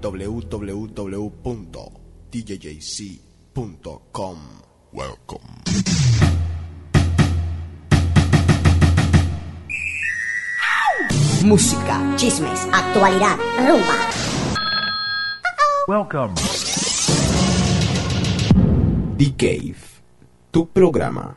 www.djjc.com. Welcome. Música, chismes, actualidad, rumba. Welcome. The Cave, tu programa.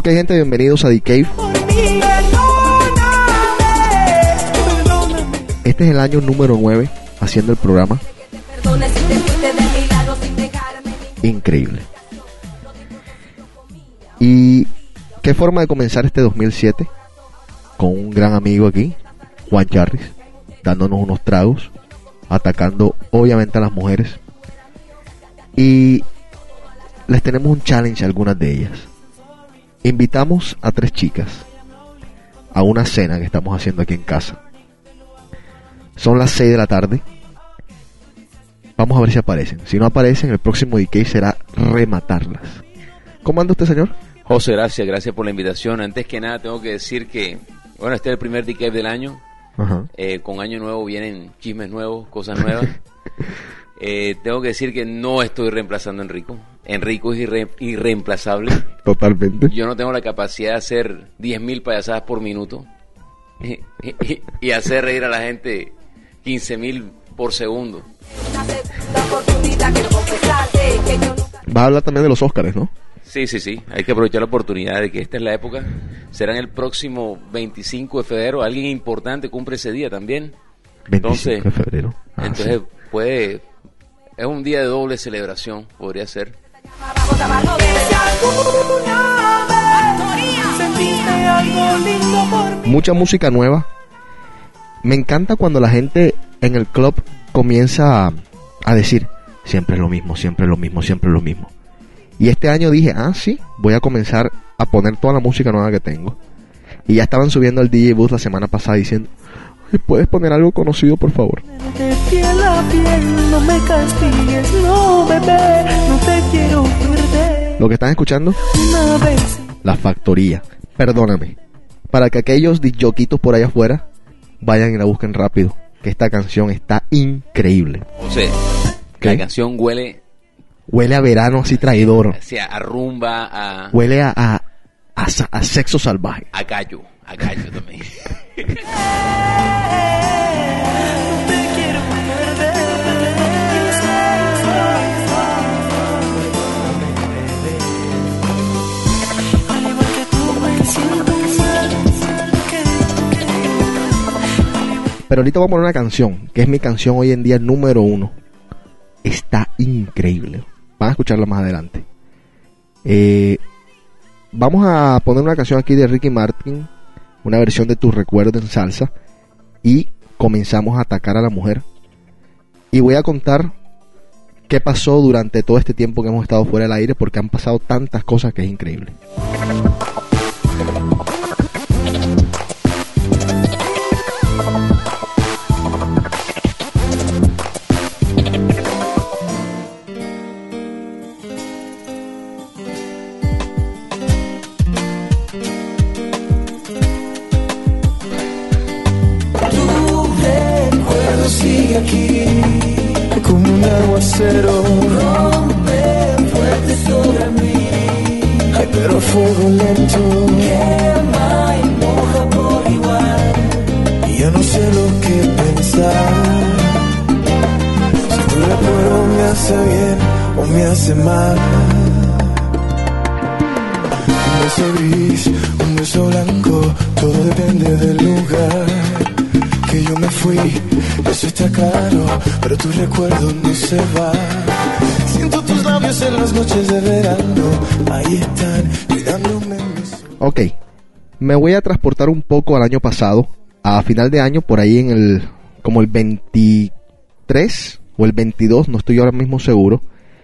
Ok, gente, bienvenidos a The Cave. Este es el año número 9 haciendo el programa. Increíble. Y qué forma de comenzar este 2007 con un gran amigo aquí, Juan Charris, dándonos unos tragos, atacando obviamente a las mujeres. Y les tenemos un challenge a algunas de ellas. Invitamos a tres chicas a una cena que estamos haciendo aquí en casa. Son las 6 de la tarde. Vamos a ver si aparecen. Si no aparecen, el próximo DK será rematarlas. ¿Cómo anda usted, señor? José, gracias, gracias por la invitación. Antes que nada, tengo que decir que, bueno, este es el primer DK del año. Ajá. Eh, con año nuevo vienen chismes nuevos, cosas nuevas. Eh, tengo que decir que no estoy reemplazando a Enrico. Enrico es irre- irreemplazable. Totalmente. Yo no tengo la capacidad de hacer 10.000 payasadas por minuto y, y- y hacer reír a la gente 15.000 por segundo. Va a hablar también de los Óscares, ¿no? Sí, sí, sí. Hay que aprovechar la oportunidad de que esta es la época. Será en el próximo 25 de febrero. Alguien importante cumple ese día también. 25 Entonces- de febrero. Ah, Entonces sí. puede... Es un día de doble celebración, podría ser. Mucha música nueva. Me encanta cuando la gente en el club comienza a, a decir, siempre es lo mismo, siempre es lo mismo, siempre es lo mismo. Y este año dije, ah, sí, voy a comenzar a poner toda la música nueva que tengo. Y ya estaban subiendo al DJ Booth la semana pasada diciendo, "Ay, ¿puedes poner algo conocido, por favor? De piel a piel, no me castigues, no bebé, no te quiero perder. Lo que están escuchando, Una vez La Factoría. Perdóname. Para que aquellos disjoquitos por allá afuera vayan y la busquen rápido. Que esta canción está increíble. José, ¿Qué? la canción huele Huele a verano así traidor. o sea, a rumba, a, Huele a, a, a a sexo salvaje. a gallo, a gallo también. Pero ahorita vamos a poner una canción, que es mi canción hoy en día número uno. Está increíble. Van a escucharla más adelante. Eh, vamos a poner una canción aquí de Ricky Martin, una versión de Tu Recuerdo en salsa. Y comenzamos a atacar a la mujer. Y voy a contar qué pasó durante todo este tiempo que hemos estado fuera del aire, porque han pasado tantas cosas que es increíble. Un aguacero rompe fuerte sobre mí. Ay pero a fuego lento. Quema y moja por igual. Y yo no sé lo que pensar. Si tu recuerdo me hace bien o me hace mal. Un beso gris, un beso blanco, todo depende del lugar que yo me fui, pero tu recuerdo no se va. Siento tus labios en las noches de verano, ahí están, cuidándome. Ok, me voy a transportar un poco al año pasado, a final de año, por ahí en el, como el 23 o el 22, no estoy ahora mismo seguro,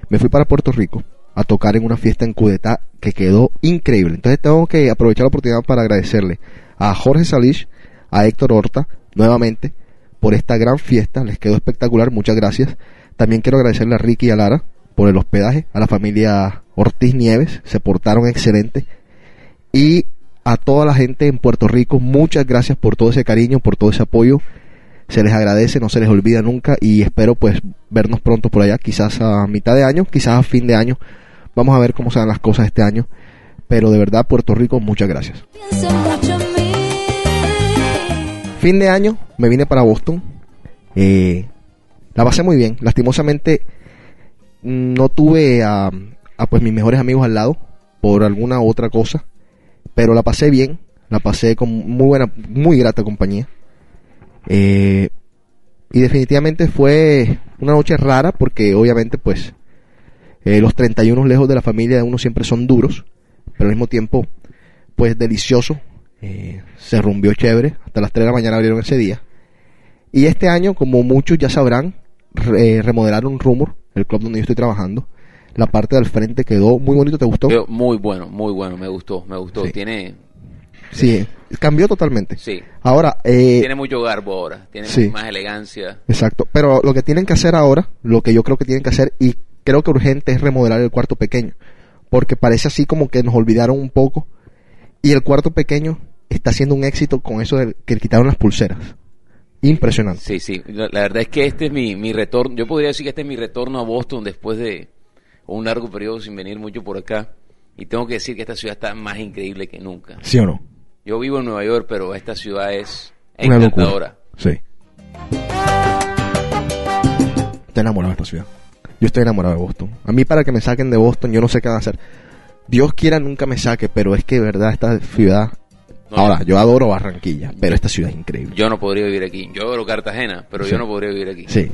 me fui para Puerto Rico a tocar en una fiesta en Cudetá que quedó increíble. Entonces tengo que aprovechar la oportunidad para agradecerle a Jorge Salish, a Héctor Horta, nuevamente, por esta gran fiesta. Les quedó espectacular, muchas gracias. También quiero agradecerle a Ricky y a Lara por el hospedaje, a la familia Ortiz Nieves, se portaron excelente. Y a toda la gente en Puerto Rico, muchas gracias por todo ese cariño, por todo ese apoyo. Se les agradece, no se les olvida nunca y espero pues vernos pronto por allá, quizás a mitad de año, quizás a fin de año. Vamos a ver cómo se dan las cosas este año. Pero de verdad, Puerto Rico, muchas gracias. Fin de año me vine para Boston. Eh, la pasé muy bien. Lastimosamente no tuve a, a, pues mis mejores amigos al lado por alguna otra cosa, pero la pasé bien. La pasé con muy buena, muy grata compañía. Eh, y definitivamente fue una noche rara porque obviamente pues eh, los 31 lejos de la familia de uno siempre son duros, pero al mismo tiempo pues delicioso. Eh, se rumbió chévere, hasta las 3 de la mañana abrieron ese día. Y este año, como muchos ya sabrán, re- remodelaron Rumor, el club donde yo estoy trabajando. La parte del frente quedó muy bonito, ¿te gustó? Muy bueno, muy bueno, me gustó, me gustó. Sí. Tiene, Sí, cambió totalmente. sí, Ahora, eh, tiene mucho garbo ahora, tiene sí. más elegancia. Exacto, pero lo que tienen que hacer ahora, lo que yo creo que tienen que hacer, y creo que urgente, es remodelar el cuarto pequeño. Porque parece así como que nos olvidaron un poco. Y el cuarto pequeño está haciendo un éxito con eso de que le quitaron las pulseras. Impresionante. Sí, sí, la, la verdad es que este es mi, mi retorno, yo podría decir que este es mi retorno a Boston después de un largo periodo sin venir mucho por acá. Y tengo que decir que esta ciudad está más increíble que nunca. ¿Sí o no? Yo vivo en Nueva York, pero esta ciudad es Una encantadora. Sí. Estoy enamorado de esta ciudad. Yo estoy enamorado de Boston. A mí para que me saquen de Boston, yo no sé qué van a hacer. Dios quiera nunca me saque, pero es que de verdad esta ciudad... No, Ahora, yo adoro Barranquilla, pero esta ciudad es increíble. Yo no podría vivir aquí. Yo adoro Cartagena, pero Sí. yo no podría vivir aquí. Sí,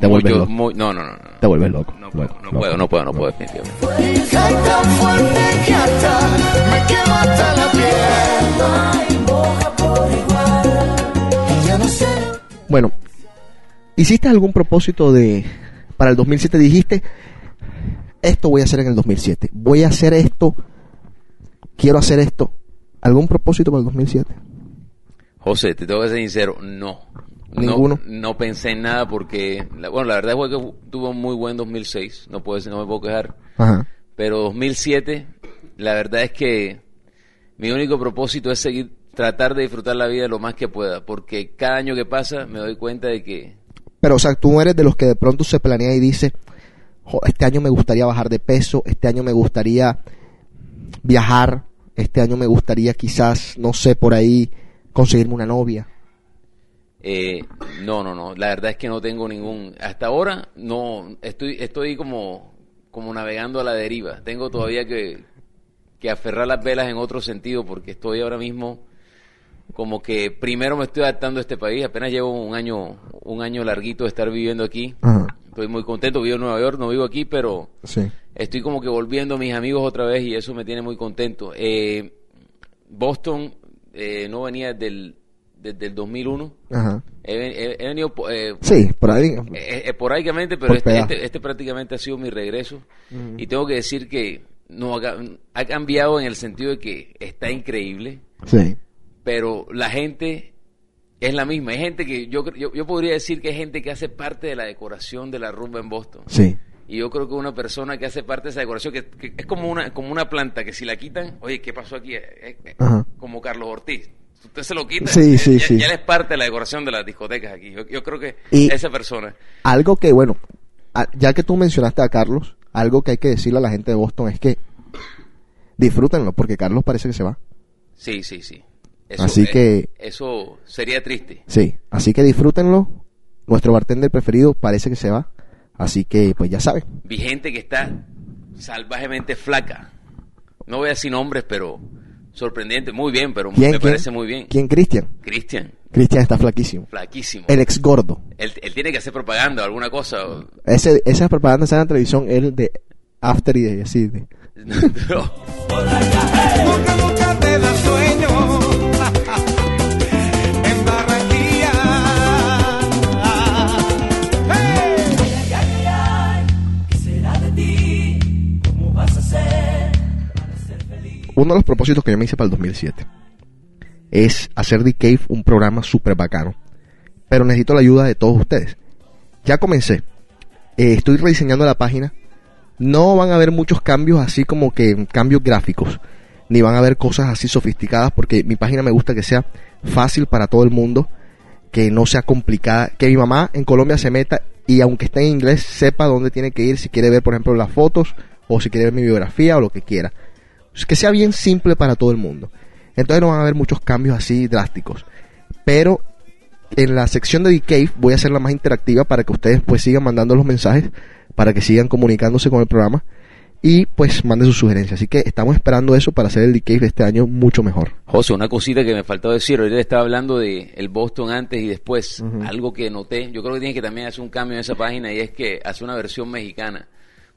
te vuelves yo- loco. muy- no, no, no, no. Te vuelves loco. No puedo, loco, no loco. puedo, no puedo, no puedo, definitivamente. Cae tan fuerte que hasta me quema hasta la piel. Y ya no sé. Bueno, ¿hiciste algún propósito de para el 2007? Dijiste, esto voy a hacer en el 2007. Voy a hacer esto. Quiero hacer esto. ¿Algún propósito para el 2007? José, te tengo que ser sincero, no. Ninguno. No, no pensé en nada porque, bueno, la verdad fue que tuvo un muy buen 2006, no puedo no me puedo quejar. Ajá. Pero 2007, la verdad es que mi único propósito es seguir, tratar de disfrutar la vida lo más que pueda, porque cada año que pasa me doy cuenta de que Pero, o sea, tú eres de los que de pronto se planea y dice, "Jo, este año me gustaría bajar de peso, este año me gustaría viajar, este año me gustaría quizás, no sé, por ahí conseguirme una novia. Eh, no, no, no. La verdad es que no tengo ningún. Hasta ahora no. Estoy, estoy como, como navegando a la deriva. Tengo todavía que, que aferrar las velas en otro sentido porque estoy ahora mismo como que primero me estoy adaptando a este país. Apenas llevo un año, un año larguito de estar viviendo aquí. Ajá. Estoy muy contento. Vivo en Nueva York, no vivo aquí, pero Sí. estoy como que volviendo a mis amigos otra vez y eso me tiene muy contento. Eh, Boston eh, no venía desde el, desde el 2001. Ajá. He, ven- he- he venido eh, Sí, por ahí. eh, esporádicamente, pero este, este, este prácticamente ha sido mi regreso. Y tengo que decir que no ha, ha cambiado en el sentido de que está increíble, Sí. pero la gente es la misma. Hay gente que yo, yo, yo podría decir que hay gente que hace parte de la decoración de la rumba en Boston. Sí. Y yo creo que una persona que hace parte de esa decoración, que, que es como una, como una planta que si la quitan, oye, ¿qué pasó aquí? Eh, eh, Ajá. Como Carlos Ortiz. Usted se lo quita. Sí, sí, ya, sí. ya él es parte de la decoración de las discotecas aquí. Yo, yo creo que Y- esa persona. Algo que, bueno, ya que tú mencionaste a Carlos, algo que hay que decirle a la gente de Boston es que disfrútenlo, porque Carlos parece que se va. Sí, sí, sí. Así eh, que- Eso sería triste. Sí, así que disfrútenlo. Nuestro bartender preferido parece que se va. Así que, pues ya saben. Vi gente que está salvajemente flaca. No voy a decir nombres, pero Sorprendente, muy bien, pero ¿Quién, me quién? parece muy bien. ¿Quién, Cristian? Cristian, Cristian está flaquísimo. flaquísimo. El ex gordo. Él, él tiene que hacer propaganda o alguna cosa. o- Ese, esas propagandas en la televisión, el de After y de así. De, No. Uno de los propósitos que yo me hice para el 2007 es hacer The Cave un programa súper bacano. Pero necesito la ayuda de todos ustedes. Ya comencé. Eh, estoy rediseñando la página. No van a haber muchos cambios así como que cambios gráficos. Ni van a haber cosas así sofisticadas porque mi página me gusta que sea fácil para todo el mundo. Que no sea complicada. Que mi mamá en Colombia se meta y aunque esté en inglés sepa dónde tiene que ir si quiere ver por ejemplo las fotos o si quiere ver mi biografía o lo que quiera que sea bien simple para todo el mundo. Entonces no van a haber muchos cambios así drásticos. Pero en la sección de The Cave voy a hacerla más interactiva para que ustedes pues sigan mandando los mensajes, para que sigan comunicándose con el programa y pues manden sus sugerencias. Así que estamos esperando eso para hacer el The Cave de este año mucho mejor. José, una cosita que me faltó decir. Ahorita estaba hablando de el Boston antes y después. Algo que noté. Yo creo que tiene que también hacer un cambio en esa página y es que hace una versión mexicana.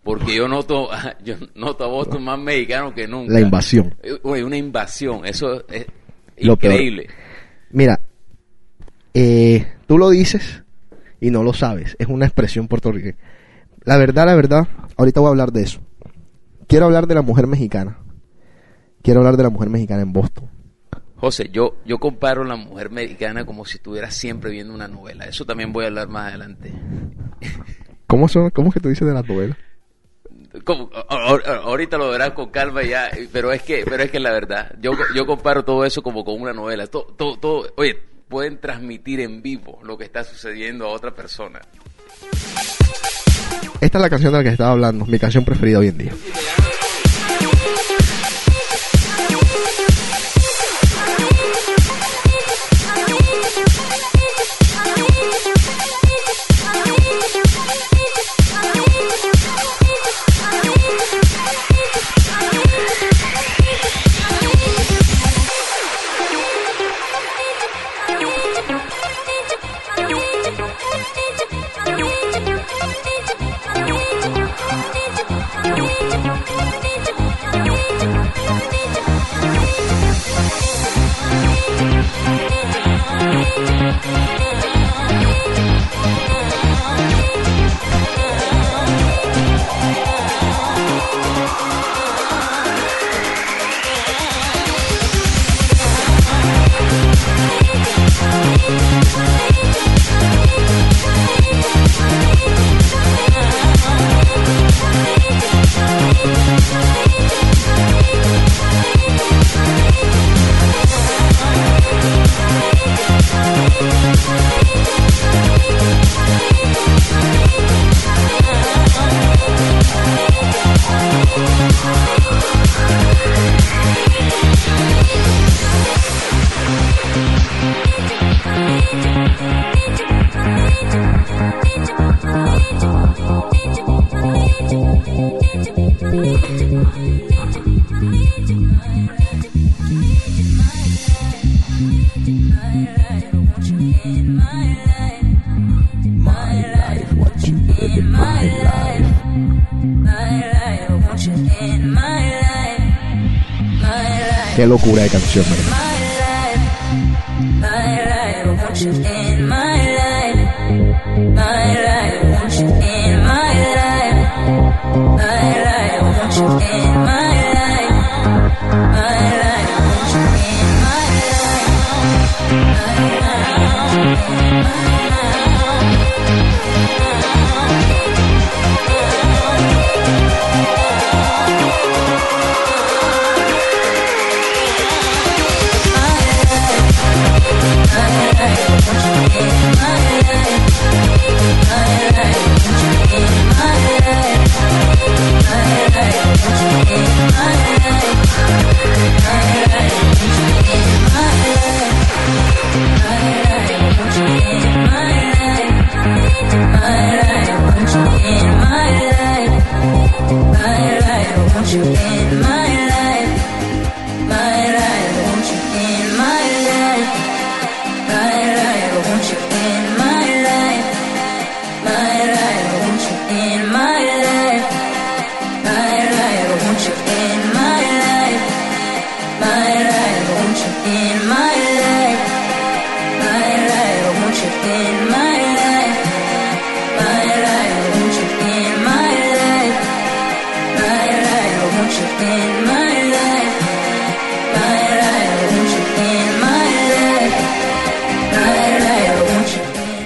Porque yo noto, yo noto a Boston más mexicano que nunca. La invasión. Eh, Oye, una invasión. Eso es Lo peor. increíble. Mira, eh, tú lo dices y no lo sabes. Es una expresión puertorriqueña. La verdad, la verdad, ahorita voy a hablar de eso. Quiero hablar de la mujer mexicana. Quiero hablar de la mujer mexicana en Boston. José, yo, yo comparo la mujer mexicana como si estuviera siempre viendo una novela. Eso también voy a hablar más adelante. ¿Cómo, son, cómo es que tú dices de la novela? Como- ahorita lo verás con calma ya, pero es que, pero es que la verdad, yo, yo comparo todo eso como con una novela. Todo, todo, todo- oye, pueden transmitir en vivo lo que está sucediendo a otra persona. Esta es la canción de la que estaba hablando, mi canción preferida hoy en día. Locura de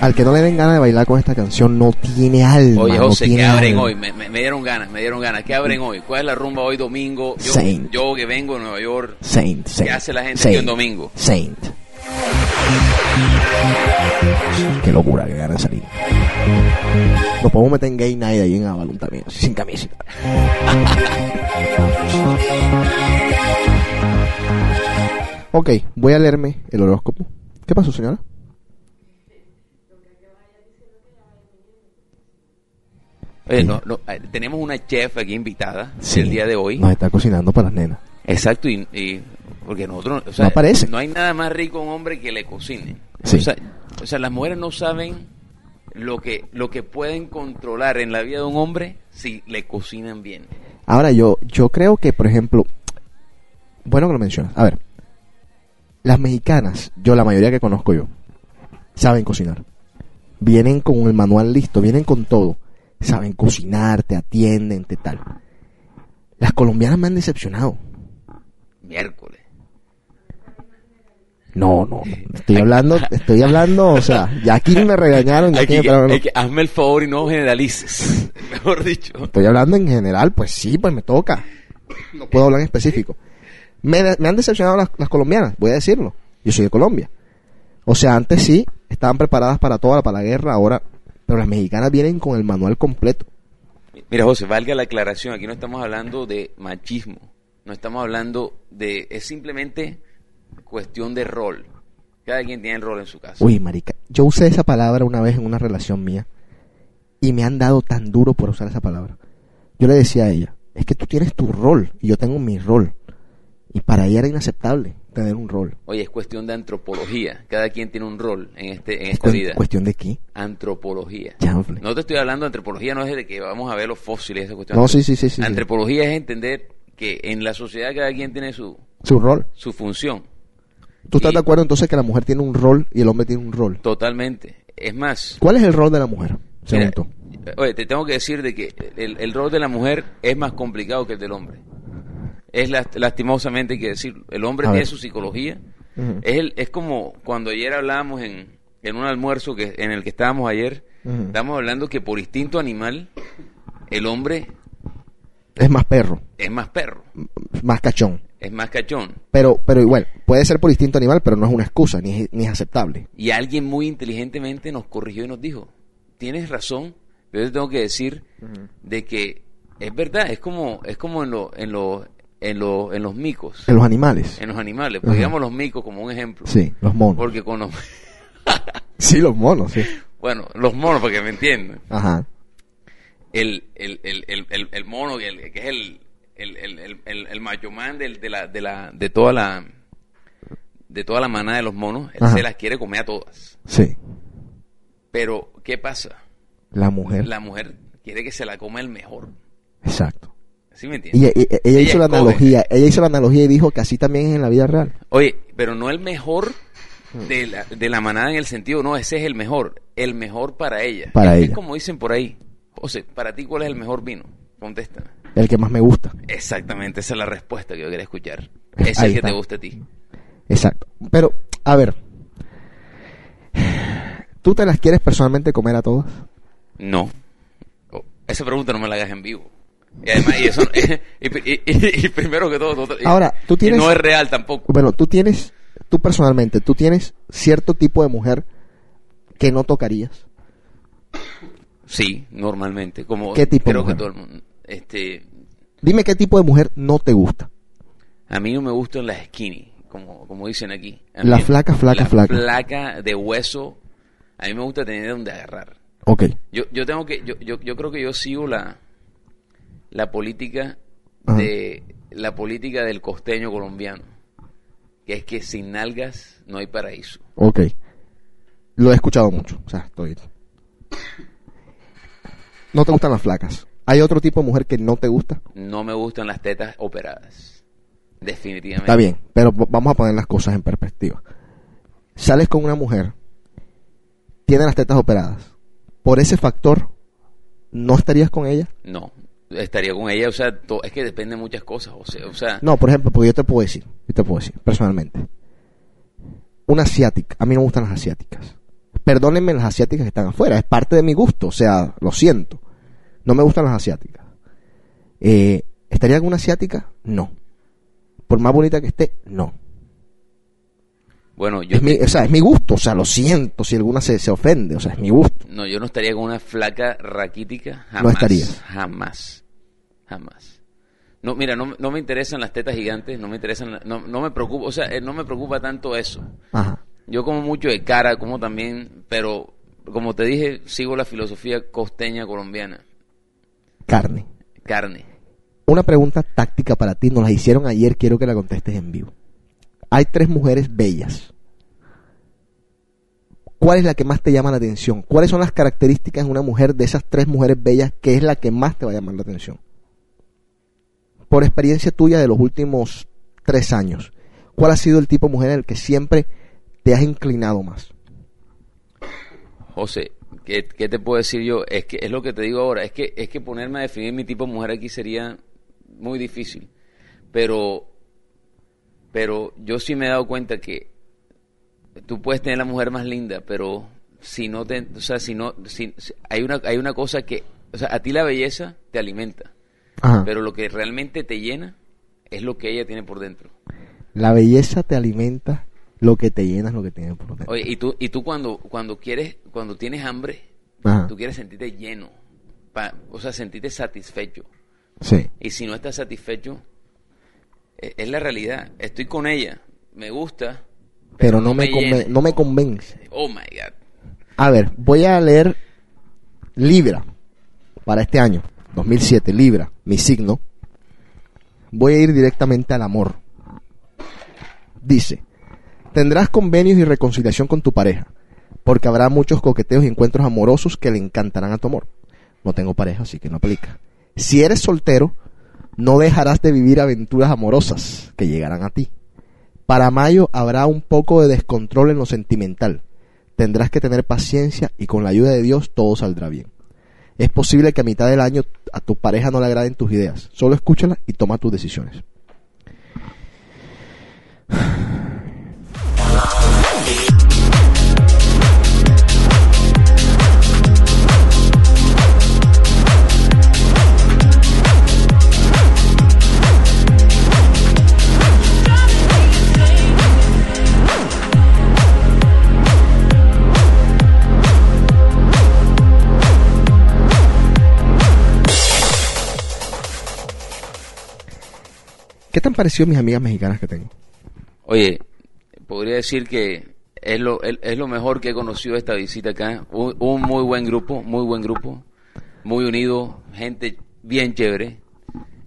al que no le den ganas de bailar con esta canción no tiene alma. Oye, no José, tiene ¿qué abren hoy? Me, me- me dieron ganas, me dieron ganas. ¿Qué abren hoy? ¿Cuál es la rumba hoy domingo? Yo, Saint. yo que vengo de Nueva York. Saint, Saint. hace la gente un domingo? Saint. Qué locura que ganan salir. Nos podemos meter en Gay Night ahí en Avalon también, sin camiseta. ok, voy a leerme el horóscopo. ¿Qué pasó, señora? Oye, no, no, eh, tenemos una chef aquí invitada Sí, el día de hoy. Nos está cocinando para las nenas. Exacto, y, y- porque nosotros, o sea, No aparece. no hay nada más rico un hombre que le cocine. Sí. O, sea, o sea, las mujeres no saben lo que lo que pueden controlar en la vida de un hombre si le cocinan bien. Ahora, yo, yo creo que, por ejemplo, bueno que lo mencionas. A ver, las mexicanas, yo la mayoría que conozco yo, saben cocinar. Vienen con el manual listo, vienen con todo. Saben cocinar, te atienden, te tal. Las colombianas me han decepcionado. Miércoles. No, no, no. Estoy hablando, estoy hablando, o sea, ya aquí me regañaron, ya aquí que, me que- hazme el favor y no generalices. Mejor dicho. Estoy hablando en general, pues sí, pues me toca. No puedo hablar en específico. Me, me han decepcionado las, las colombianas, voy a decirlo. Yo soy de Colombia. O sea, antes sí, estaban preparadas para toda, para la guerra, ahora... Pero las mexicanas vienen con el manual completo. Mira, José, valga la aclaración, aquí no estamos hablando de machismo, no estamos hablando de, es simplemente cuestión de rol. Cada quien tiene el rol en su casa. Uy, marica, yo usé esa palabra una vez en una relación mía y me han dado tan duro por usar esa palabra. Yo le decía a ella, es que tú tienes tu rol y yo tengo mi rol. Y para ella era inaceptable tener un rol. Oye, es cuestión de antropología. Cada quien tiene un rol en este en Es esta vida. cuestión de qué. Antropología. Chanfle. No te estoy hablando de antropología, no es de que vamos a ver los fósiles, esa cuestión. No, sí, sí, sí, sí, sí. Antropología es entender que en la sociedad cada quien tiene su, Su rol. su función. ¿Tú estás Y- de acuerdo entonces que la mujer tiene un rol y el hombre tiene un rol? Totalmente. Es más, ¿Cuál es el rol de la mujer? Mira, Según tú. oye, te tengo que decir de que el, el rol de la mujer es más complicado que el del hombre. Es last- lastimosamente hay que decirlo. El hombre A tiene ver. su psicología. Es, el- es como cuando ayer hablábamos en, en un almuerzo que en el que estábamos ayer. Ujú. Estamos hablando que por instinto animal el hombre Es más perro, es más perro, más cachón. es más cachón. Pero, pero igual, puede ser por instinto animal, pero no es una excusa, ni es, ni es aceptable. Y alguien muy inteligentemente nos corrigió y nos dijo, tienes razón, pero yo te tengo que decir de que es verdad, es como, es como en, lo, en, lo, en, lo, en los micos, En los animales. en los animales, pues digamos los micos como un ejemplo. Sí, los monos. Porque con los, Sí, los monos, sí. bueno, los monos, para que me entiendan, Ajá. el, el, el, el, el, mono, que, el- que es el, el, el, el, macho man de, la, de, la, de toda la de toda la manada de los monos, él Ajá. se las quiere comer a todas. Sí. Pero, ¿qué pasa? La mujer. La mujer quiere que se la coma el mejor. Exacto. ¿Sí me entiendes? y- y- ella, hizo la analogía, ella hizo la analogía y dijo que así también es en la vida real. Oye, pero no el mejor de la, de la manada en el sentido, no, ese es el mejor. El mejor para ella. Para es, ella. Es como dicen por ahí. José, para ti, ¿cuál es el mejor vino? Contesta. El que más me gusta. Exactamente, esa es la respuesta que yo quería escuchar. Ese es el que te gusta a ti. Exacto. Pero, a ver. ¿Tú te las quieres personalmente comer a todas? No. Oh, esa pregunta no me la hagas en vivo. Y además, y eso, y, y- y- y primero que todo, no- y- Ahora, tú y tienes- no es real tampoco. Bueno, tú tienes, tú personalmente, tú tienes cierto tipo de mujer que no tocarías. Sí, normalmente. Como ¿Qué tipo de que mujer? todo el mundo. Este, Dime qué tipo de mujer no te gusta. A mí no me gustan las skinny, como, como dicen aquí. A La mí- flaca, flaca, la flaca. flaca de hueso. A mí me gusta tener donde agarrar. Ok. Yo, yo tengo que, yo, yo, yo creo que yo sigo la, la política Ajá. de la política del costeño colombiano, que es que sin nalgas no hay paraíso. Ok. Lo he escuchado mucho. O sea, estoy. No te gustan las flacas. ¿Hay otro tipo de mujer que no te gusta? No me gustan las tetas operadas, definitivamente. Está bien, pero vamos a poner las cosas en perspectiva. Sales con una mujer, tiene las tetas operadas. Por ese factor, ¿no estarías con ella? No, estaría con ella, o sea, to- es que depende de muchas cosas, o sea, o sea, No, por ejemplo, porque yo te puedo decir, yo te puedo decir, personalmente. Una asiática, a mí no me gustan las asiáticas. perdónenme las asiáticas que están afuera, es parte de mi gusto, o sea, lo siento. No me gustan las asiáticas. Eh, ¿Estaría con una asiática? No. Por más bonita que esté, no. Bueno, yo, Es mi, o sea, es mi gusto, o sea, lo siento si alguna se, se ofende, o sea, es mi gusto. no, yo no estaría con una flaca raquítica. Jamás. No estarías. Jamás. Jamás. No, mira, no, no me interesan las tetas gigantes, no me interesan, no, no me preocupa, o sea, eh, no me preocupa tanto eso. Ajá. Yo como mucho de cara, como también, pero como te dije, sigo la filosofía costeña colombiana. Carne. Carne. Una pregunta táctica para ti, nos la hicieron ayer, quiero que la contestes en vivo. Hay tres mujeres bellas. ¿Cuál es la que más te llama la atención? ¿Cuáles son las características de una mujer de esas tres mujeres bellas que es la que más te va a llamar la atención? Por experiencia tuya de los últimos tres años, ¿cuál ha sido el tipo de mujer en el que siempre te has inclinado más? José, ¿qué, qué te puedo decir yo? Es que es lo que te digo ahora, es que es que ponerme a definir mi tipo de mujer aquí sería muy difícil. Pero pero yo sí me he dado cuenta que tú puedes tener la mujer más linda, pero si no te, o sea, si no si, hay una hay una cosa que, o sea, a ti la belleza te alimenta, Ajá. pero lo que realmente te llena es lo que ella tiene por dentro. La belleza te alimenta, lo que te llena es lo que tiene por dentro. Oye, y tú y tú cuando cuando quieres cuando tienes hambre, Ajá. tú quieres sentirte lleno, pa- o sea, sentirte satisfecho. Sí. Y si no estás satisfecho, e- es la realidad. Estoy con ella, me gusta, Pero no me, conven- no me convence. Oh my God. A ver, voy a leer Libra para este año, 2007, Libra, mi signo. Voy a ir directamente al amor. Dice, tendrás convenios y reconciliación con tu pareja, porque habrá muchos coqueteos y encuentros amorosos que le encantarán a tu amor. No tengo pareja, así que no aplica. Si eres soltero, no dejarás de vivir aventuras amorosas que llegarán a ti. Para mayo habrá un poco de descontrol en lo sentimental. Tendrás que tener paciencia y con la ayuda de Dios todo saldrá bien. Es posible que a mitad del año a tu pareja no le agraden tus ideas. Solo escúchala y toma tus decisiones. ¿Qué te han parecido mis amigas mexicanas que tengo? Oye, podría decir que es lo, es, es lo mejor que he conocido esta visita acá. Un, un muy buen grupo, muy buen grupo, muy unido, gente bien chévere.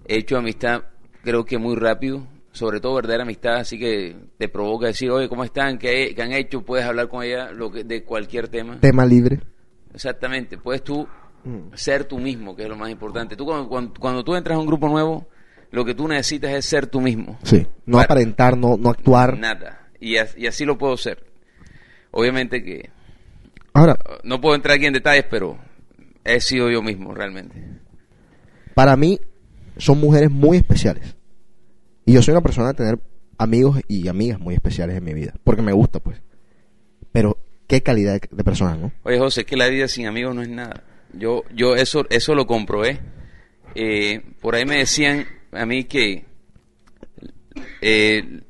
He hecho amistad, creo que muy rápido, sobre todo verdadera amistad, así que te provoca decir, oye, ¿cómo están? ¿Qué, qué han hecho? Puedes hablar con ella lo que, de cualquier tema. Tema libre. Exactamente, puedes tú ser tú mismo, que es lo más importante. Tú cuando, cuando, cuando tú entras a un grupo nuevo, lo que tú necesitas es ser tú mismo. Sí. No Para- aparentar, no, no actuar. Nada. Y, y así lo puedo ser. Obviamente que Ahora, uh, no puedo entrar aquí en detalles, pero he sido yo mismo realmente. para mí son mujeres muy especiales. Y yo soy una persona de tener amigos y amigas muy especiales en mi vida. Porque me gusta, pues. Pero qué calidad de, de personas, ¿no? Oye, José, es que la vida sin amigos no es nada. Yo, yo eso, eso lo comprobé. Eh, por ahí me decían a mí que eh,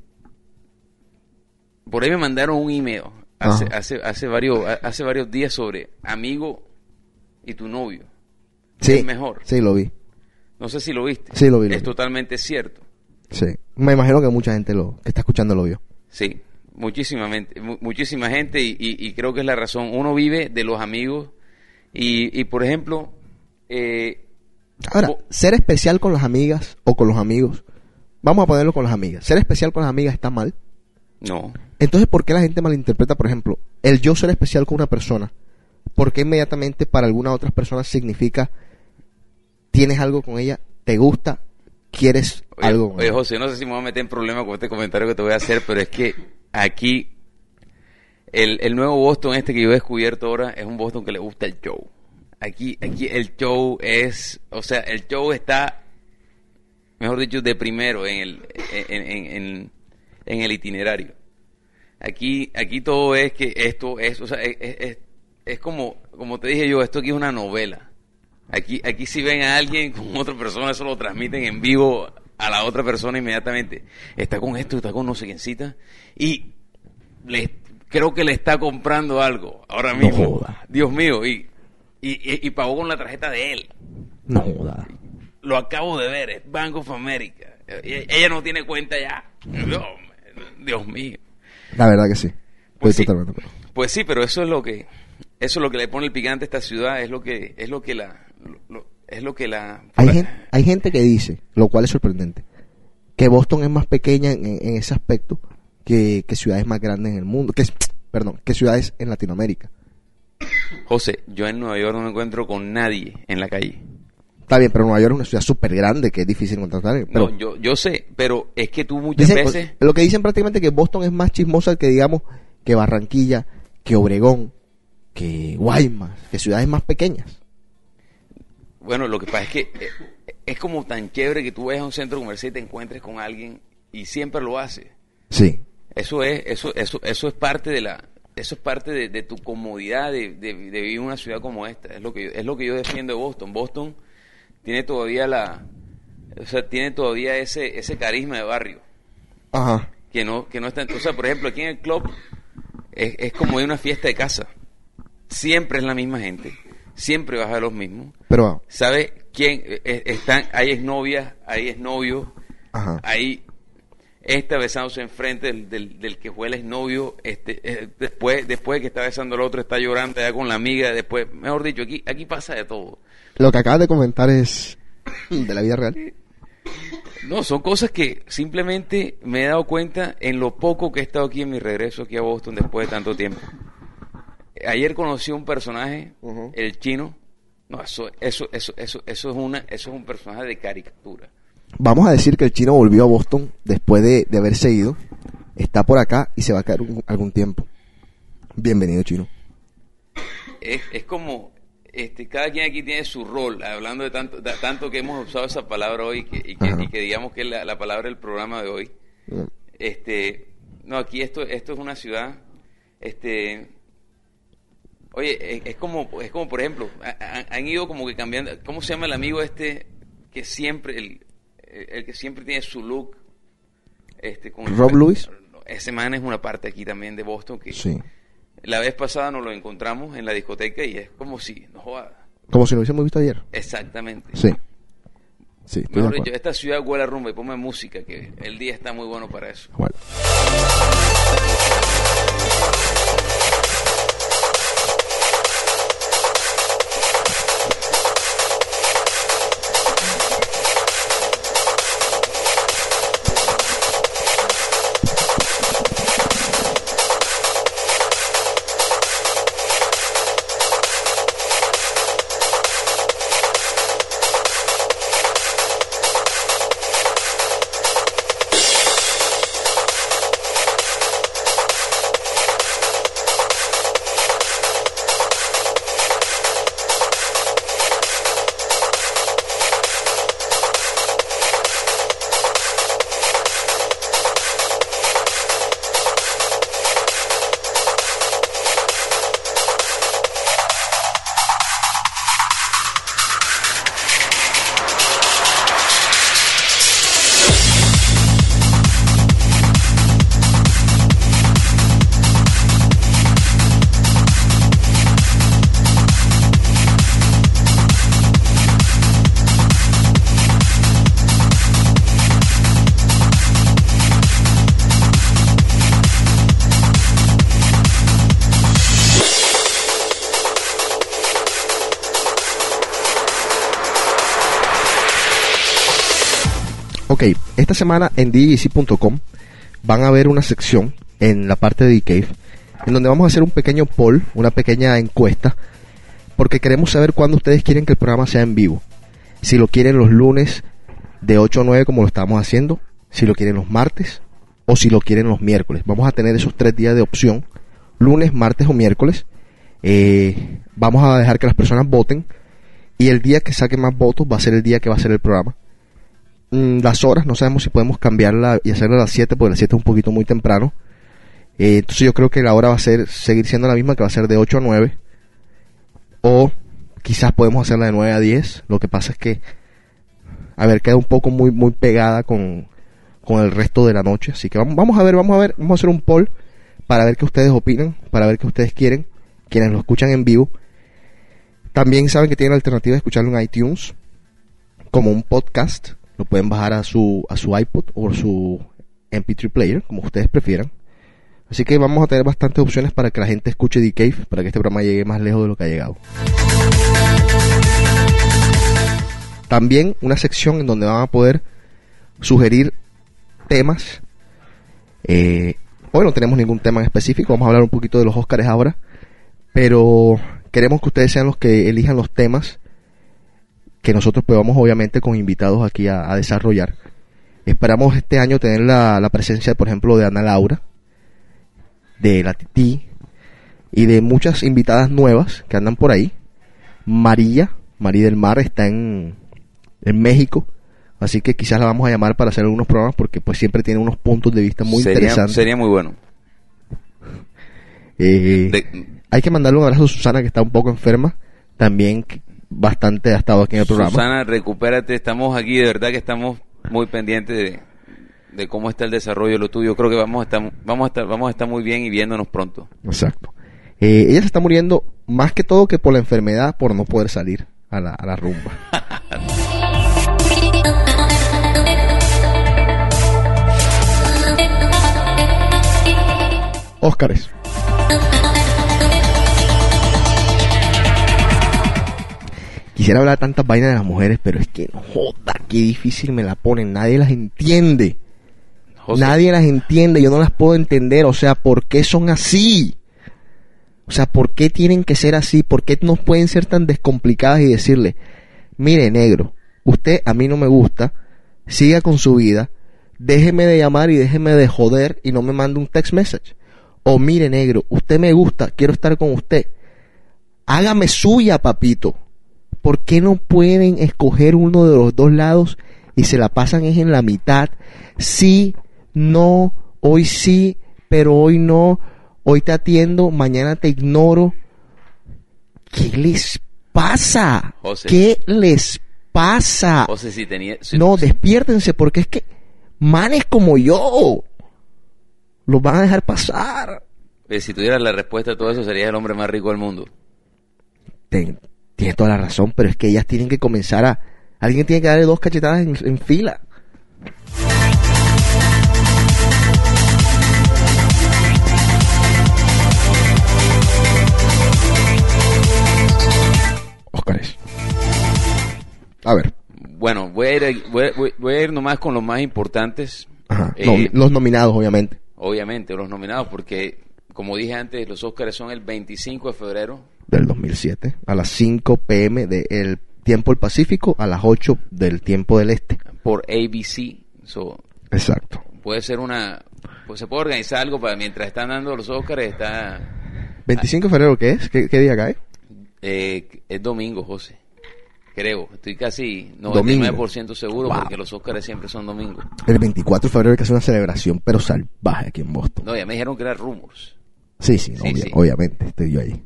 por ahí me mandaron un email hace, Ajá. hace, hace varios, hace varios días sobre amigo y tu novio. Sí. Es mejor. Sí, lo vi. No sé si lo viste. Sí, lo vi, lo Es vi. totalmente cierto. Sí. Me imagino que mucha gente lo que está escuchando lo vio. Sí, muchísima, muchísima gente y, y- y creo que es la razón. Uno vive de los amigos y, y por ejemplo, eh, Ahora, ser especial con las amigas o con los amigos. Vamos a ponerlo con las amigas. Ser especial con las amigas está mal. no, Entonces, ¿por qué la gente malinterpreta, por ejemplo, el yo ser especial con una persona? Porque inmediatamente para algunas otras personas significa tienes algo con ella, te gusta, quieres Oye, algo con oye, ella. José, no sé si me voy a meter en problema con este comentario que te voy a hacer, pero es que aquí el, el nuevo Boston este que yo he descubierto ahora es un Boston que le gusta el show. Aquí, aquí el show es, o sea, el show está, mejor dicho, de primero en el, en, en- en- en el itinerario. Aquí, aquí todo es que esto es, o sea, es, es- es- como, como te dije yo, esto aquí es una novela. Aquí, aquí si ven a alguien con otra persona, eso lo transmiten en vivo a la otra persona inmediatamente. Está con esto, está con no sé quiéncita. Y le, creo que le está comprando algo ahora No mismo. joda. Dios mío, y, y, y- y pagó con la tarjeta de él. No joda. Lo acabo de ver, es Bank of America. E- Ella no tiene cuenta ya. No, Dios mío. La verdad que sí. Pues sí. Pues sí, pero eso es lo que eso es lo que le pone el picante a esta ciudad, es lo que es lo que la lo- lo- es lo que la Hay, gen- hay gente que dice, lo cual es sorprendente, que Boston es más pequeña en, en ese aspecto que, que ciudades más grandes en el mundo, que perdón, que ciudades en Latinoamérica. José, yo en Nueva York no me encuentro con nadie en la calle. Está bien, pero Nueva York es una ciudad súper grande que es difícil encontrar. Pero no, yo yo sé, pero es que tú muchas dicen- veces lo que dicen prácticamente que Boston es más chismosa que digamos que Barranquilla, que Obregón, que Guaymas, que ciudades más pequeñas. Bueno, lo que pasa es que eh, es como tan chévere que tú vayas a un centro comercial y te encuentres con alguien y siempre lo hace. Sí. Eso es, eso, eso, eso es parte de la, eso es parte de, de tu comodidad de, de- de vivir en una ciudad como esta. Es lo que yo, es lo que yo defiendo de Boston. Boston tiene todavía la, o sea, tiene todavía ese, ese carisma de barrio Ajá. que no, que no está. O sea, por ejemplo, aquí en el club es, es como de una fiesta de casa. Siempre es la misma gente, siempre vas a los mismos. Pero, ¿Sabes quién? Eh, eh, están, hay exnovias, hay exnovios, ajá. ahí esta besándose enfrente del, del, del que fue el exnovio, este, eh, después, después de que está besando al otro, está llorando allá con la amiga, después, mejor dicho, aquí, aquí pasa de todo. Lo que acabas de comentar es de la vida real. No, son cosas que simplemente me he dado cuenta en lo poco que he estado aquí en mi regreso aquí a Boston después de tanto tiempo. Ayer conocí un personaje, el chino. No, eso, eso, eso, eso, eso es una, eso es un personaje de caricatura. Vamos a decir que el chino volvió a Boston después de, de haberse ido. Está por acá y se va a quedar un- algún tiempo. Bienvenido, chino. es, es como este cada quien aquí tiene su rol hablando de tanto de tanto que hemos usado esa palabra hoy que- y, que, y que digamos que es la, la palabra del programa de hoy este no aquí esto esto es una ciudad este oye es, es como es como por ejemplo ha- ha- han ido como que cambiando cómo se llama el amigo este que siempre el, el, que siempre tiene su look este con Rob Lewis. ese man es una parte aquí también de Boston que Sí. la vez pasada nos lo encontramos en la discoteca y es como si, no joda. Como si lo hubiésemos visto ayer. Exactamente. Sí. Sí, Mejor dicho, esta ciudad huele a rumba y ponme música, que el día está muy bueno para eso. Esta semana en djc.com van a ver una sección en la parte de Cave en donde vamos a hacer un pequeño poll, una pequeña encuesta, porque queremos saber cuándo ustedes quieren que el programa sea en vivo. Si lo quieren los lunes de 8 a 9 como lo estamos haciendo, si lo quieren los martes o si lo quieren los miércoles. Vamos a tener esos tres días de opción, lunes, martes o miércoles. Eh, vamos a dejar que las personas voten y el día que saque más votos va a ser el día que va a ser el programa. Mm, las horas, no sabemos si podemos cambiarla y hacerla a las 7, porque las 7 es un poquito muy temprano. Eh, entonces yo creo que la hora va a ser seguir siendo la misma, que va a ser de 8 a 9. O quizás podemos hacerla de 9 a 10. Lo que pasa es que, a ver, queda un poco muy, muy pegada con, con el resto de la noche. Así que vamos, vamos a ver, vamos a ver, vamos a hacer un poll para ver qué ustedes opinan, para ver qué ustedes quieren, quienes lo escuchan en vivo. También saben que tienen la alternativa de escucharlo en iTunes como un podcast. Lo pueden bajar a su, a su iPod o su MP3 player, como ustedes prefieran. Así que vamos a tener bastantes opciones para que la gente escuche The Cave, para que este programa llegue más lejos de lo que ha llegado. También una sección en donde van a poder sugerir temas. Eh, hoy no tenemos ningún tema en específico, vamos a hablar un poquito de los Óscares ahora, pero queremos que ustedes sean los que elijan los temas que nosotros podamos obviamente con invitados aquí a, a desarrollar. Esperamos este año tener la, la presencia, por ejemplo, de Ana Laura, de la Titi y de muchas invitadas nuevas que andan por ahí. María, María del Mar está en, en México, así que quizás la vamos a llamar para hacer algunos programas porque pues siempre tiene unos puntos de vista muy sería, interesantes. sería muy bueno. Eh, De- hay que mandarle un abrazo a Susana que está un poco enferma, también bastante ha estado aquí en el programa. Susana, recupérate. Estamos aquí, de verdad que estamos muy pendientes de, de cómo está el desarrollo de lo tuyo. Creo que vamos a estar, vamos a estar, vamos a estar muy bien y viéndonos pronto. Exacto. Eh, ella se está muriendo más que todo que por la enfermedad, por no poder salir a la, a la rumba. Óscares. Quisiera hablar tantas vainas de las mujeres, pero es que no joda, qué difícil me la ponen, nadie las entiende. José, Nadie las entiende, yo no las puedo entender, o sea, ¿por qué son así? O sea, ¿por qué tienen que ser así? ¿Por qué no pueden ser tan descomplicadas y decirle, mire negro, usted a mí no me gusta, siga con su vida, déjeme de llamar y déjeme de joder y no me mande un text message. O mire negro, usted me gusta, quiero estar con usted, hágame suya, papito. ¿Por qué no pueden escoger uno de los dos lados y se la pasan es en la mitad? Sí, no, hoy sí, pero hoy no. Hoy te atiendo, mañana te ignoro. ¿Qué les pasa? José. ¿Qué les pasa? José, si tenía, si- No, despiértense porque es que manes como yo los van a dejar pasar. si tuvieras la respuesta a todo eso, serías el hombre más rico del mundo. Ten- tienes toda la razón, pero es que ellas tienen que comenzar a... Alguien tiene que darle dos cachetadas en, en fila. Óscares. A ver. Bueno, voy a ir, voy, voy- voy a ir nomás con los más importantes. Ajá. Eh, los nominados, obviamente. Obviamente, los nominados, porque como dije antes, los Óscares son el 25 de febrero. Del 2007. A las 5 pm del tiempo del Pacífico, a las 8 del tiempo del Este. por ABC. So, Exacto. puede ser una. Pues se puede organizar algo para mientras están dando los Óscares. Está. 25 de febrero, ¿qué es? ¿Qué, qué día cae? eh, es domingo, José. Creo. Estoy casi Domingo. 99% seguro Wow. porque los Óscares siempre son domingos. El 24 de febrero hay que hacer una celebración, pero salvaje aquí en Boston. No, ya me dijeron que era rumors. Sí, sí, Sí, obvia- sí. obviamente, estoy yo ahí.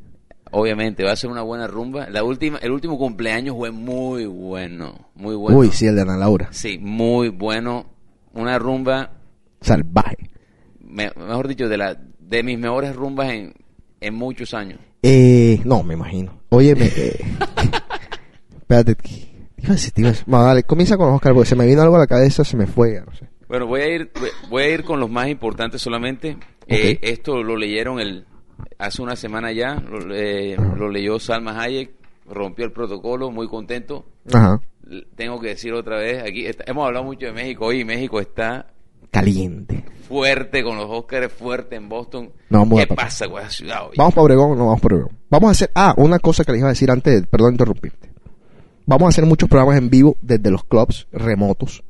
Obviamente, va a ser una buena rumba. La última, el último cumpleaños fue muy bueno. Muy bueno. Uy, sí, el de Ana Laura. Sí, muy bueno. Una rumba, Salvaje. me- mejor dicho, de la de mis mejores rumbas en, en muchos años. Eh, no, me imagino. Óyeme, eh, espérate. Bueno, dale, comienza con Oscar, porque se me vino algo a la cabeza, se me fue, ya no sé. Bueno, voy a ir, voy- voy a ir con los más importantes solamente. Eh, esto lo leyeron el hace una semana ya. Lo, eh, lo leyó Salma Hayek, rompió el protocolo, muy contento. Ajá. Tengo que decir otra vez, aquí está- hemos hablado mucho de México hoy y México está Caliente. fuerte con los Óscares, fuerte en Boston. No, vamos a- ¿Qué pasa con esa ciudad hoy? Vamos para Obregón, no vamos para Obregón. Vamos a hacer, ah, una cosa que les iba a decir antes, perdón interrumpirte. Vamos a hacer muchos programas en vivo desde los clubs remotos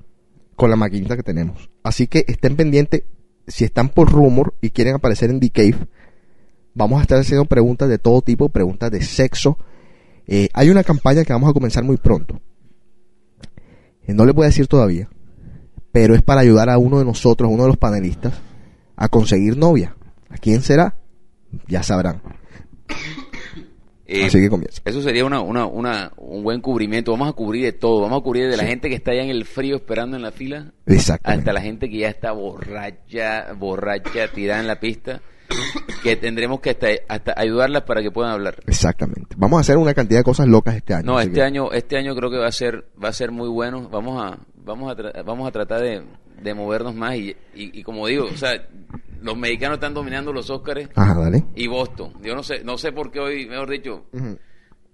con la maquinita que tenemos. Así que estén pendientes, si están por rumor y quieren aparecer en The Cave, vamos a estar haciendo preguntas de todo tipo, preguntas de sexo. Eh, hay una campaña que vamos a comenzar muy pronto. Eh, no les voy a decir todavía, pero es para ayudar a uno de nosotros, uno de los panelistas, a conseguir novia. ¿A quién será? Ya sabrán. Eh, Así que comienza. Eso sería una, una, una, un buen cubrimiento. Vamos a cubrir de todo. Vamos a cubrir de la gente que está allá en el frío esperando en la fila hasta la gente que ya está borracha, borracha, tirada en la pista. Que tendremos que hasta, hasta ayudarlas para que puedan hablar. Exactamente. Vamos a hacer una cantidad de cosas locas este año. No, este que- año, este año creo que va a ser, va a ser muy bueno. Vamos a, vamos a, tra- vamos a tratar de, de movernos más y, y, y como digo, o sea, los mexicanos están dominando los Óscares Ajá, dale. y Boston. Yo no sé, no sé por qué hoy, mejor dicho, Ujú.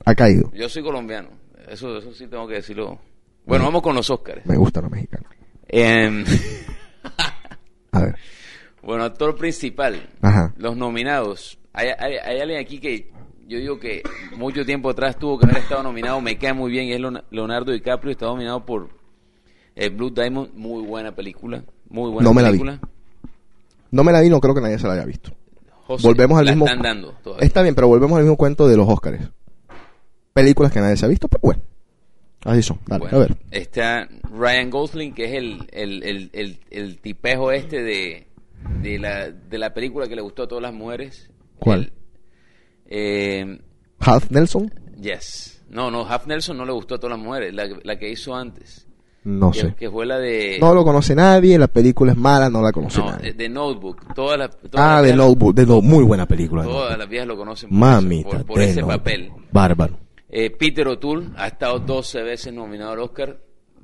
Ha caído. yo soy colombiano. Eso, eso sí tengo que decirlo. Bueno, vamos con los Óscares. Me gustan los mexicanos. Em, A ver. Bueno, actor principal. Ajá. Los nominados. Hay, hay, hay alguien aquí que yo digo que mucho tiempo atrás tuvo que haber estado nominado. Me cae muy bien y es Leon- Leonardo DiCaprio. Está nominado por eh, Blue Diamond. Muy buena película. Muy buena No me la vi. película. No me la vi, no creo que nadie se la haya visto. José, volvemos al la mismo. están dando todavía. Está bien, pero volvemos al mismo cuento de los Óscares. Películas que nadie se ha visto, pero bueno. Así son. Dale, Bueno, a ver. Está Ryan Gosling, que es el, el, el, el, el tipejo este de, de, la, de la película que le gustó a todas las mujeres. ¿Cuál? El, eh, Half Nelson. yes. No, no, Half Nelson no le gustó a todas las mujeres. La, la que hizo antes. No que, sé. que fue la de... No lo conoce nadie, la película es mala, no la conoce no, nadie. de, de Notebook. Todas las, todas ah, las de Notebook, de no, muy buena película. Todas las viejas lo conocen por, Mamita, eso, por, ese Notebook. papel. Bárbaro. Eh, Peter O'Toole ha estado 12 veces nominado al Oscar.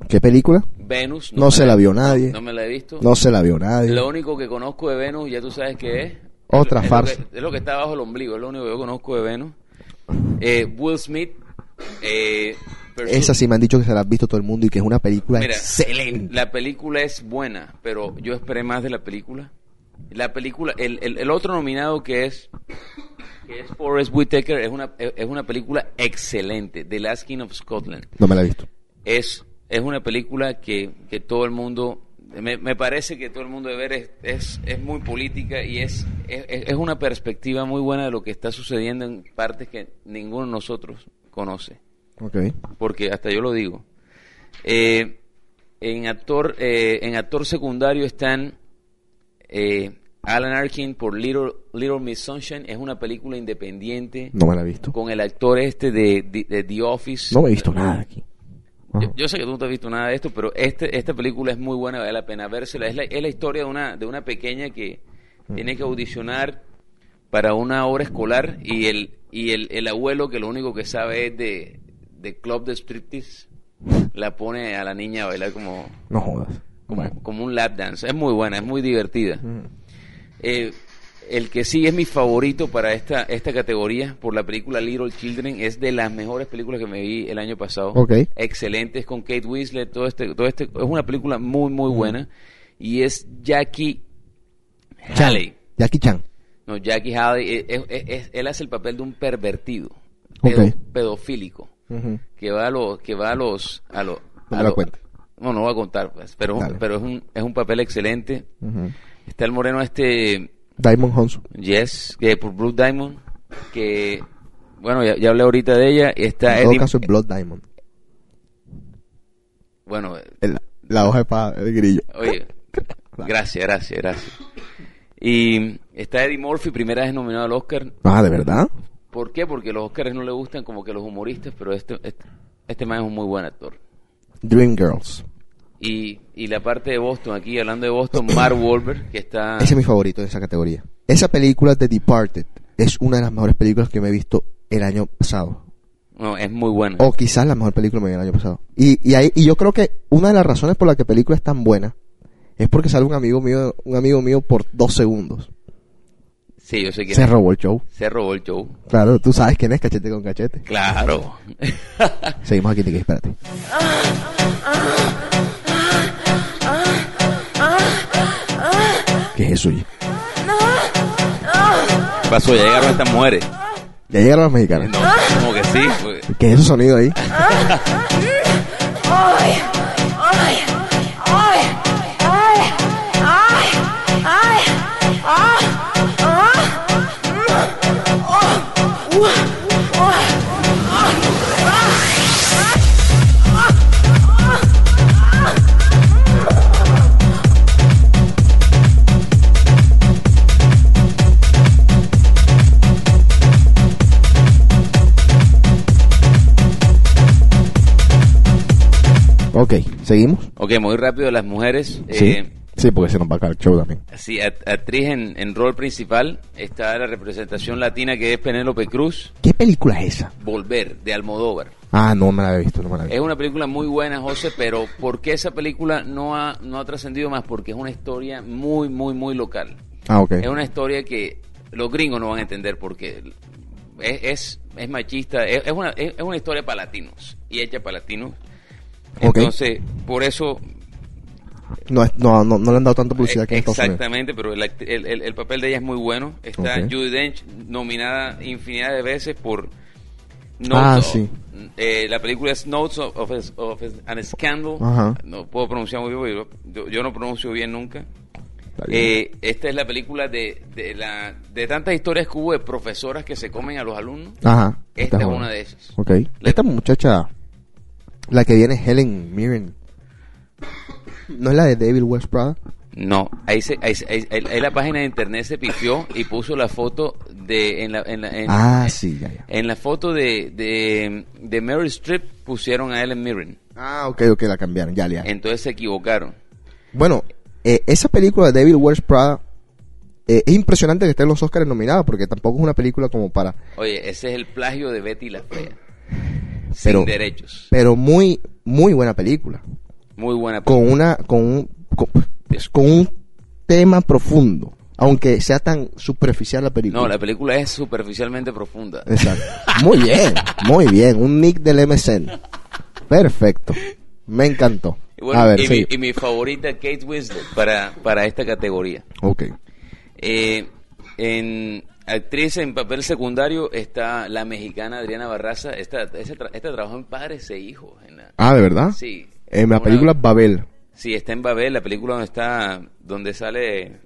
¿Qué película? Venus. No se la vio nadie. No, me la he visto. No se la vio nadie. Lo único que conozco de Venus, ya tú sabes que es. Otra es lo farsa. que- es lo que está bajo el ombligo, es lo único que yo conozco de Venus. Eh, Will Smith. Eh, Esa sí me han dicho que se la ha visto todo el mundo y que es una película Mira, excelente. La película es buena, pero yo esperé más de la película. La película, el, el, el otro nominado que es que es Forrest Whitaker es una es una película excelente, The Last King of Scotland. No me la he visto. Es es una película que, que todo el mundo me, me parece que todo el mundo debe ver es, es, es muy política y es, es es una perspectiva muy buena de lo que está sucediendo en partes que ninguno de nosotros conoce Ok. porque hasta yo lo digo. Eh, en actor eh, en actor secundario están eh, Alan Arkin por Little, Little Miss Sunshine, es una película independiente No me la he visto. con el actor este de, de- de The Office. No me he visto nada aquí. Yo, sé que tú no te has visto nada de esto, pero este, esta película es muy buena, vale la pena vérsela. Es la, es la historia de una, de una pequeña que tiene que audicionar para una obra escolar y el, y el, el abuelo que lo único que sabe es de, de club de striptease la pone a la niña a bailar como, No jodas. como, como un lap dance. Es muy buena, es muy divertida. Mm. Eh, el que sí es mi favorito para esta, esta categoría por la película Little Children es de las mejores películas que me vi el año pasado. Ok. Excelente, es con Kate Winslet, todo este, todo este, es una película muy muy buena y es Jackie Haley. Jackie Chan. No, Jackie Haley, eh, eh, eh, es- él hace el papel de un pervertido, Ok. pedo- pedofílico, que va a los, que va a los, a los, No a lo los- cuentes. No, no voy a contar, pues, pero, Dale. pero es un, es un papel excelente. Está el moreno este Diamond Honsu. Yes, que por Blue Diamond, que bueno, ya, ya hablé ahorita de ella. Está En todo caso es Blood Diamond. bueno, El- la hoja de espada, el grillo. oye, gracias, gracias, gracias. Y está Eddie Murphy, primera vez nominado al Oscar. Ah, ¿de verdad? ¿Por qué? Porque los Oscars no le gustan como que los humoristas, pero este este, este man es un muy buen actor. Dreamgirls. Y, y la parte de Boston, aquí hablando de Boston, Mark Wahlberg, que está... Ese es mi favorito de esa categoría. Esa película, The Departed, es una de las mejores películas que me he visto el año pasado. No, es muy buena. O quizás la mejor película que me vi el año pasado. Y, y, ahí- y yo creo que una de las razones por la que la película es tan buena es porque sale un amigo mío, un amigo mío por dos segundos. Sí, yo sé que Se robó el show. se robó el show. Claro, tú sabes quién es cachete con cachete. Claro. Seguimos aquí, Tiki, espérate. ¿Qué es eso? oye? ¿Qué pasó? Ya llegaron estas mujeres. Ya llegaron las mexicanas. No, como que sí. pues. ¿Qué es ese sonido ahí? Ok, ¿seguimos? Ok, muy rápido las mujeres. Sí. Eh, Sí, porque se nos va a acabar el show también. sí, act- actriz en, en rol principal está la representación latina que es Penélope Cruz. ¿Qué película es esa? Volver, de Almodóvar. Ah, no me la he visto, no me la he Es visto. una película muy buena, José, pero ¿por qué esa película no ha, no ha trascendido más? Porque es una historia muy, muy, muy local. Ah, ok. Es una historia que los gringos no van a entender porque es, es, es machista, es, es una, es, es una historia para latinos y hecha para latinos. Ok. Entonces, por eso... No, es- no, no, no le han dado tanta publicidad que en Estados Unidos. Exactamente, pero el, el, el- el papel de ella es muy bueno. Está Ok. Judy Dench nominada infinidad de veces por Ah, of- sí. eh, la película es Notes of, of, of an Scandal. Ajá. No puedo pronunciar muy bien, yo, yo no pronuncio bien nunca. Eh, esta es la película de, de, la, de tantas historias que hubo de profesoras que se comen a los alumnos. Ajá. Esta es buena. una de esas. Ok. Le- Esta muchacha, la que viene Helen Mirren, ¿no es la de David West Prada? No, ahí, se, ahí, ahí- la página de internet se pifió y puso la foto de en la, en la, en- Ah, sí, ya, ya. en la foto de, de, de Meryl Streep pusieron a Ellen Mirren. Ah, ok, ok, la cambiaron, ya, ya. Entonces se equivocaron. Bueno, eh, esa película de David West Prada eh, es impresionante que esté en los Oscars nominada porque tampoco es una película como para... Oye, ese es el plagio de Betty la Fea. Sin derechos. Pero muy, muy buena película. Muy buena. Con una, con un, con, con un tema profundo. Aunque sea tan superficial la película. No, la película es superficialmente profunda. Exacto. Muy bien, muy bien. Un nick del MSN. Perfecto. Me encantó. Y, bueno, A ver, y, mi, y mi favorita, Kate Winslet, para, para esta categoría. Ok. Eh, en actriz en papel secundario está la mexicana Adriana Barraza. Esta, esta, tra- esta trabajó en Padres e Hijos. En la- Ah, ¿de verdad? sí. En la Una- película Babel. Sí, está en Babel, la película donde está, donde sale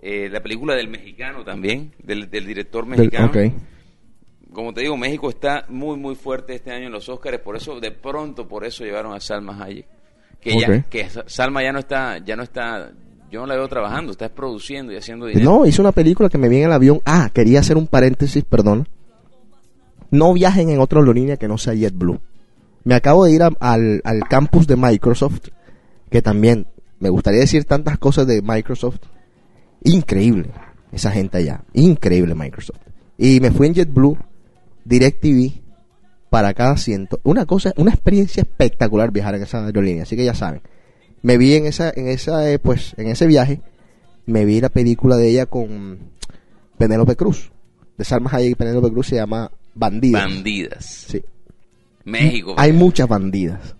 eh, la película del mexicano también, del, del director Del- mexicano. ok. Como te digo, México está muy, muy fuerte este año en los Óscares, por eso, de pronto, por eso llevaron a Salma Hayek. Que, ya, que Sa- Salma ya no está, ya no está, yo no la veo trabajando, está produciendo y haciendo dinero. No, hizo una película que me vi en el avión. Ah, quería hacer un paréntesis, perdón. No viajen en otra aerolínea que no sea JetBlue. Me acabo de ir al, al campus de Microsoft, que también me gustaría decir tantas cosas de Microsoft. Increíble, esa gente allá. Increíble Microsoft. Y me fui en JetBlue, DirecTV, para cada asiento. Una cosa, una experiencia espectacular viajar en esa aerolínea. Así que ya saben. Me vi en esa, en esa, eh, pues, en ese viaje me vi la película de ella con Penélope Cruz. De Salma Hayek y Penélope Cruz se llama Bandidas. Bandidas. Sí. México. Hay muchas bandidas.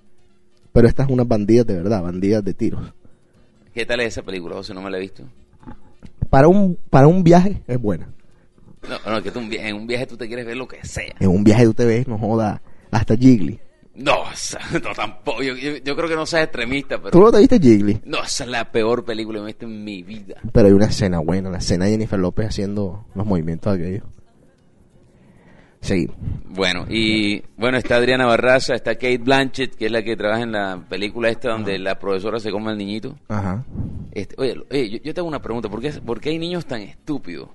Pero estas unas bandidas de verdad, bandidas de tiros. ¿Qué tal es esa película, José? No me la he visto. Para un, para un viaje es buena. No, no, que tú en un viaje tú te quieres ver lo que sea. En un viaje tú te ves, no joda, hasta Jiggly. No, o sea, no tampoco. Yo, yo- yo creo que no seas extremista, pero... ¿Tú no te viste Jiggly? No, esa es la peor película que he visto en mi vida. Pero hay una escena buena, la escena de Jennifer López haciendo los movimientos aquellos. Seguimos. Bueno, y bueno, está Adriana Barraza, está Kate Blanchett, que es la que trabaja en la película esta donde la profesora se come al niñito. Ajá. Este, oye, oye yo, yo te hago una pregunta, ¿por qué, ¿por qué hay niños tan estúpidos?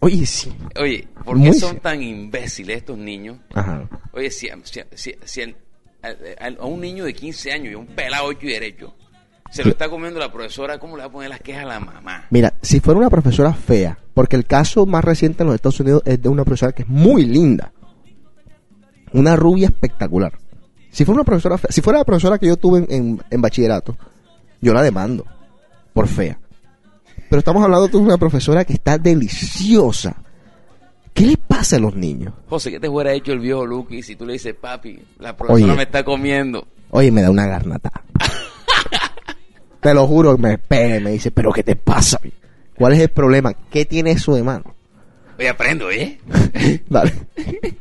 Oye, sí. Oye, ¿por qué Muy son sí. tan imbéciles estos niños? Ajá. Oye, si, si, si- si el- a, un niño de 15 años y a un pelado hecho y derecho se lo está comiendo la profesora, ¿cómo le va a poner las quejas a la mamá? Mira, si fuera una profesora fea, porque el caso más reciente en los Estados Unidos es de una profesora que es muy linda. Una rubia espectacular. Si fuera una profesora fea, si fuera la profesora que yo tuve en, en- en bachillerato, yo la demando por fea. Pero estamos hablando de una profesora que está deliciosa. ¿Qué le pasa a los niños? José, ¿qué te hubiera hecho el viejo Lucky si tú le dices, papi, la profesora Oye. me está comiendo? Oye, me da una garnata. Te lo juro, me pega y me dice, pero ¿qué te pasa? ¿Cuál es el problema? ¿Qué tiene eso de mano? Oye, aprendo, ¿eh? Dale.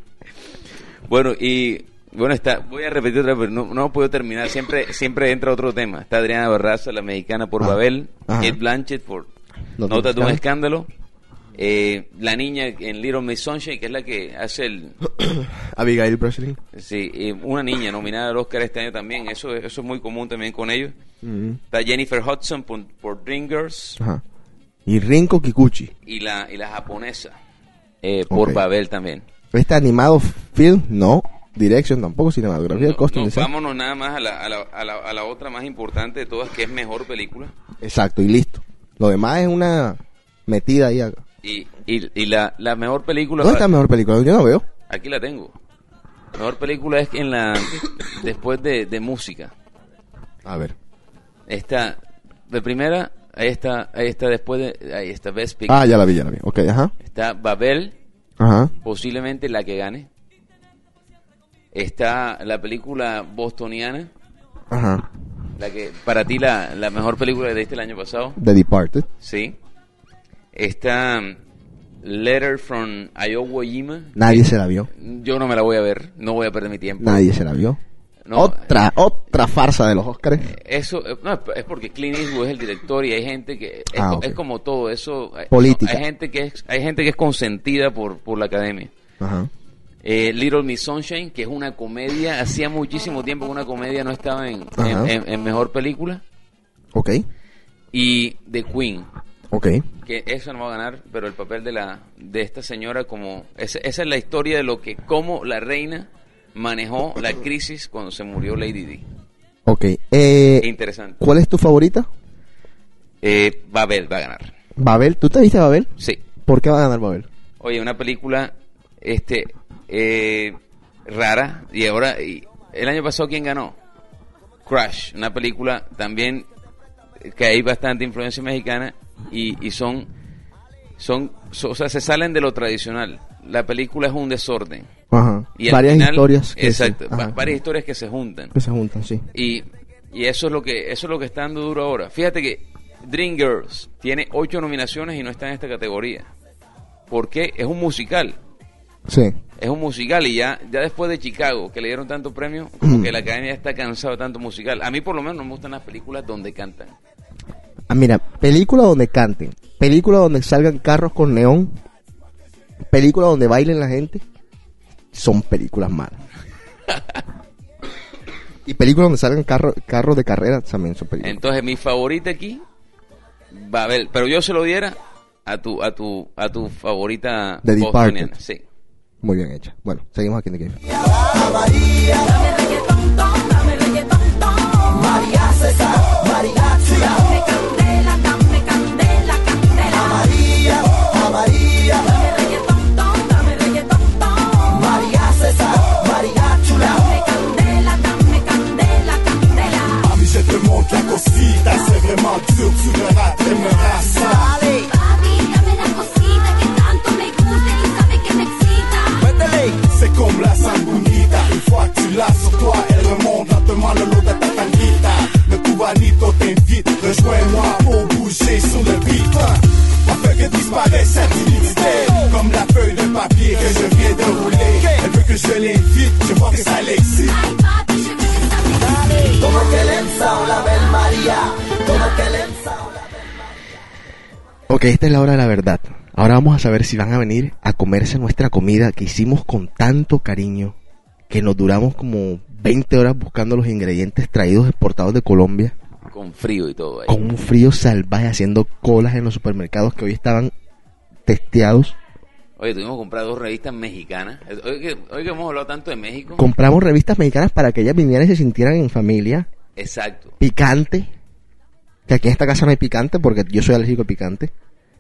Bueno, y bueno, está, voy a repetir otra vez, no, no puedo terminar, siempre siempre entra otro tema. Está Adriana Barraza, la mexicana por Ah, Babel. Kate Blanchett por Nota Nota de un escándalo, eh, la niña en Little Miss Sunshine, que es la que hace el... Abigail Breslin. Sí, una niña nominada al Oscar este año también, eso, eso es muy común también con ellos. Está Jennifer Hudson por, por Ajá. Y Rinko Kikuchi. y la, y la japonesa eh, por. Babel también. Este animado film, no. direction tampoco, cinematografía, No, costume no, vámonos nada más a la, a, la, a, la, a la otra más importante de todas, que es mejor película. Exacto, y listo. Lo demás es una metida ahí. acá. Y, y, y la, la mejor película... ¿Dónde está la mejor película? Yo no veo. Aquí la tengo. La mejor película es en la... Después de, de música. A ver. Está... De primera, ahí está, ahí está después de... Ahí está Best Picture. Ah, ya la vi, ya la vi. Ok, ajá. Está Babel, Ajá. posiblemente la que gane. Está la película bostoniana, Ajá. la que para ti la, la mejor película que diste el año pasado. The Departed. Sí. Está um, Letter from Iowa Jima. Nadie se la vio. Yo no me la voy a ver, no voy a perder mi tiempo. Nadie se la vio. No, otra, otra farsa de los Oscars. Eso, eh, no, es porque Clint Eastwood es el director y hay gente que es, Ah, es como todo eso. eh, Política. Hay gente que es, hay gente que es consentida por, por la academia. Ajá. Eh, Little Miss Sunshine, que es una comedia, hacía muchísimo tiempo que una comedia no estaba en, en- en mejor película. Ok. Y The Queen, Ok. que eso no va a ganar, pero el papel de la de esta señora como esa, esa es la historia de lo que cómo la reina manejó la crisis cuando se murió Lady Di. Ok. Eh, Interesante. ¿Cuál es tu favorita? Eh, Babel va a ganar. Babel. ¿Tú te viste Babel? Sí. ¿Por qué va a ganar Babel? Oye, una película este eh, rara y ahora y el año pasado quién ganó? Crash, una película también que hay bastante influencia mexicana y, y son son so- o sea, se salen de lo tradicional. La película es un desorden. Ajá. Y Varias final- historias que exacto, ajá, varias historias que se juntan. que se juntan, sí. Y, y eso es lo que eso es lo que está dando duro ahora. Fíjate que Dreamgirls tiene ocho nominaciones y no está en esta categoría. ¿Por qué? Es un musical. Sí. Es un musical y ya, ya después de Chicago, que le dieron tanto premio, como que la academia está cansada de tanto musical. A mí por lo menos no me gustan las películas donde cantan. Ah, mira, película donde canten, película donde salgan carros con neón, película donde bailen la gente, son películas malas. y películas donde salgan carro- carros de carrera también son películas. Entonces mi favorita aquí va a ver, pero yo se lo diera a tu a tu a tu favorita. Departed. Sí. Muy bien hecha. Bueno, seguimos aquí en The Cave. María César, Esta es la hora de la verdad. Ahora vamos a saber si van a venir a comerse nuestra comida que hicimos con tanto cariño, que nos duramos como 20 horas buscando los ingredientes traídos exportados de Colombia, Con frío y todo ahí. con un frío salvaje haciendo colas en los supermercados que hoy estaban testeados. Oye, tuvimos que comprar dos revistas mexicanas. Hoy que, hoy que hemos hablado tanto de México. Compramos revistas mexicanas para que ellas vinieran y se sintieran en familia. Exacto. Picante. Que aquí en esta casa no hay picante porque yo soy alérgico al picante.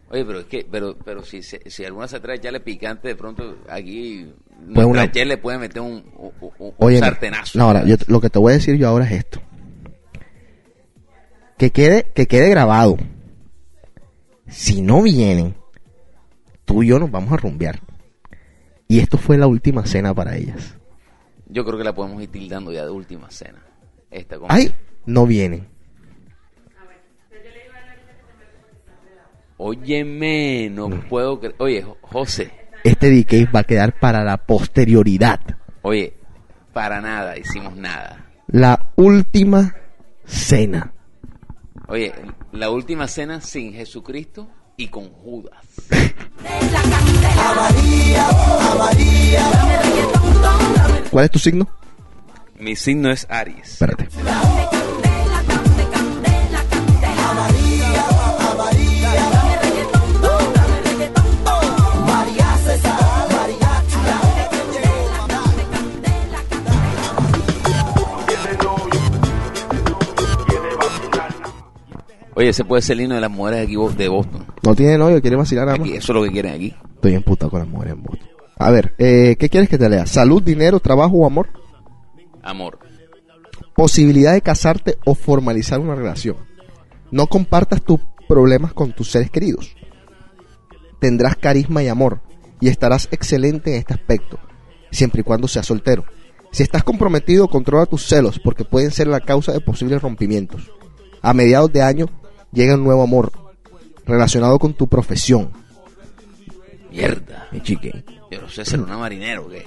Oye, pero es que, pero, pero si, si alguna se a echarle picante, de pronto aquí Pues una- le puede meter un, un, un- un Oye, sartenazo. no, ahora, yo, lo que te voy a decir yo ahora es esto. Que quede, que quede grabado. Si no vienen, tú y yo nos vamos a rumbear. Y esto fue la última cena para ellas. Yo creo que la podemos ir tildando ya de última cena. Esta Ay, no vienen. Óyeme, no Mm. puedo creer. Oye, Jo- José, Este DK va a quedar para la posterioridad. oye, para nada, hicimos nada. La última cena. Oye, la última cena sin Jesucristo y con Judas. ¿Cuál es tu signo? Mi signo es Aries. Espérate. Oye, ese puede ser el himno de las mujeres aquí de Boston. No tiene novio, quiere vacilar más. Aquí, eso es lo que quieren aquí. Estoy emputado con las mujeres en Boston. A ver, eh, ¿qué quieres que te lea? ¿Salud, dinero, trabajo o amor? Amor. Posibilidad de casarte o formalizar una relación. No compartas tus problemas con tus seres queridos. Tendrás carisma y amor y estarás excelente en este aspecto, siempre y cuando seas soltero. Si estás comprometido, controla tus celos porque pueden ser la causa de posibles rompimientos. A mediados de año llega un nuevo amor relacionado con tu profesión. Mierda. Mi chique. Yo no sé, ser una marinero o qué.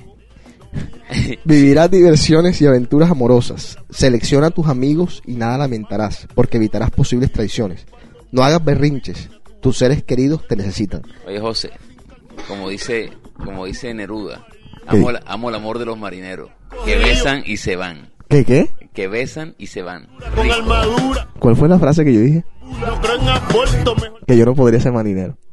Vivirás diversiones y aventuras amorosas. Selecciona a tus amigos y nada lamentarás, porque evitarás posibles traiciones. No hagas berrinches. Tus seres queridos te necesitan. Oye, José, como dice, como dice Neruda, amo, amo el amor de los marineros, que besan y se van, ¿Qué, qué? que besan y se van. Con armadura, ¿Cuál fue la frase que yo dije? no creo en aborto, mejor Que yo no podría ser marinero.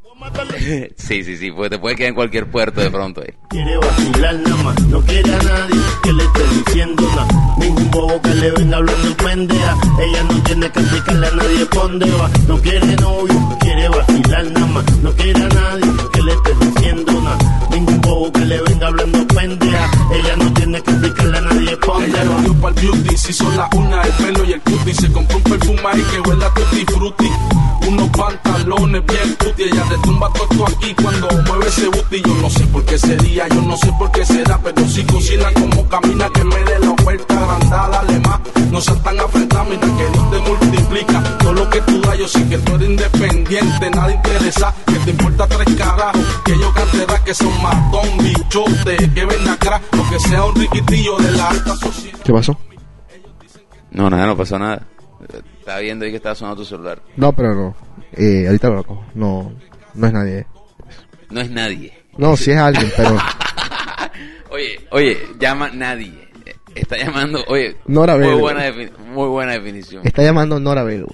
Sí, sí, sí, porque te puede quedar en cualquier puerto de pronto. eh. Quiere vacilar nada más, no quiere a nadie que le esté diciendo nada. Ningún bobo que le venga hablando pendeja. Ella no tiene que explicarle a nadie dónde va. No quiere novio, quiere vacilar nada más. No quiere a nadie que le esté diciendo nada. Ningún bobo que le venga hablando pendeja. Ella no tiene que explicarle a nadie Ella lo va. dio pa'l beauty, se hizo la una, el pelo y el cutie. Se compró un perfume ahí que huele a tutti frutti. Unos pantalones bien puti. Ella retumba todo aquí cuando mueve ese booty. Yo no sé por qué sería, yo no sé por qué será. Pero si cocina como camina, que me dé la oferta agrandada, dale más. No seas tan afrentada, mira que Dios te multiplica. Todo lo que tú das, yo sé que tú eres independiente, nada interesa. Que te importa tres carajos. Que yo cante rap, que son matón, bichote, que ven acá. Lo que sea un riquitillo de la alta sociedad. ¿Qué pasó? No, nada, no pasó nada. Estaba viendo ahí que estaba sonando tu celular. No, pero no. Eh, ahorita lo cojo. No, no es nadie. No es nadie. No, sí es alguien, pero Oye, oye, llama nadie. Está llamando, oye, Nora muy Bell. buena, muy buena definición. está llamando Nora Bell.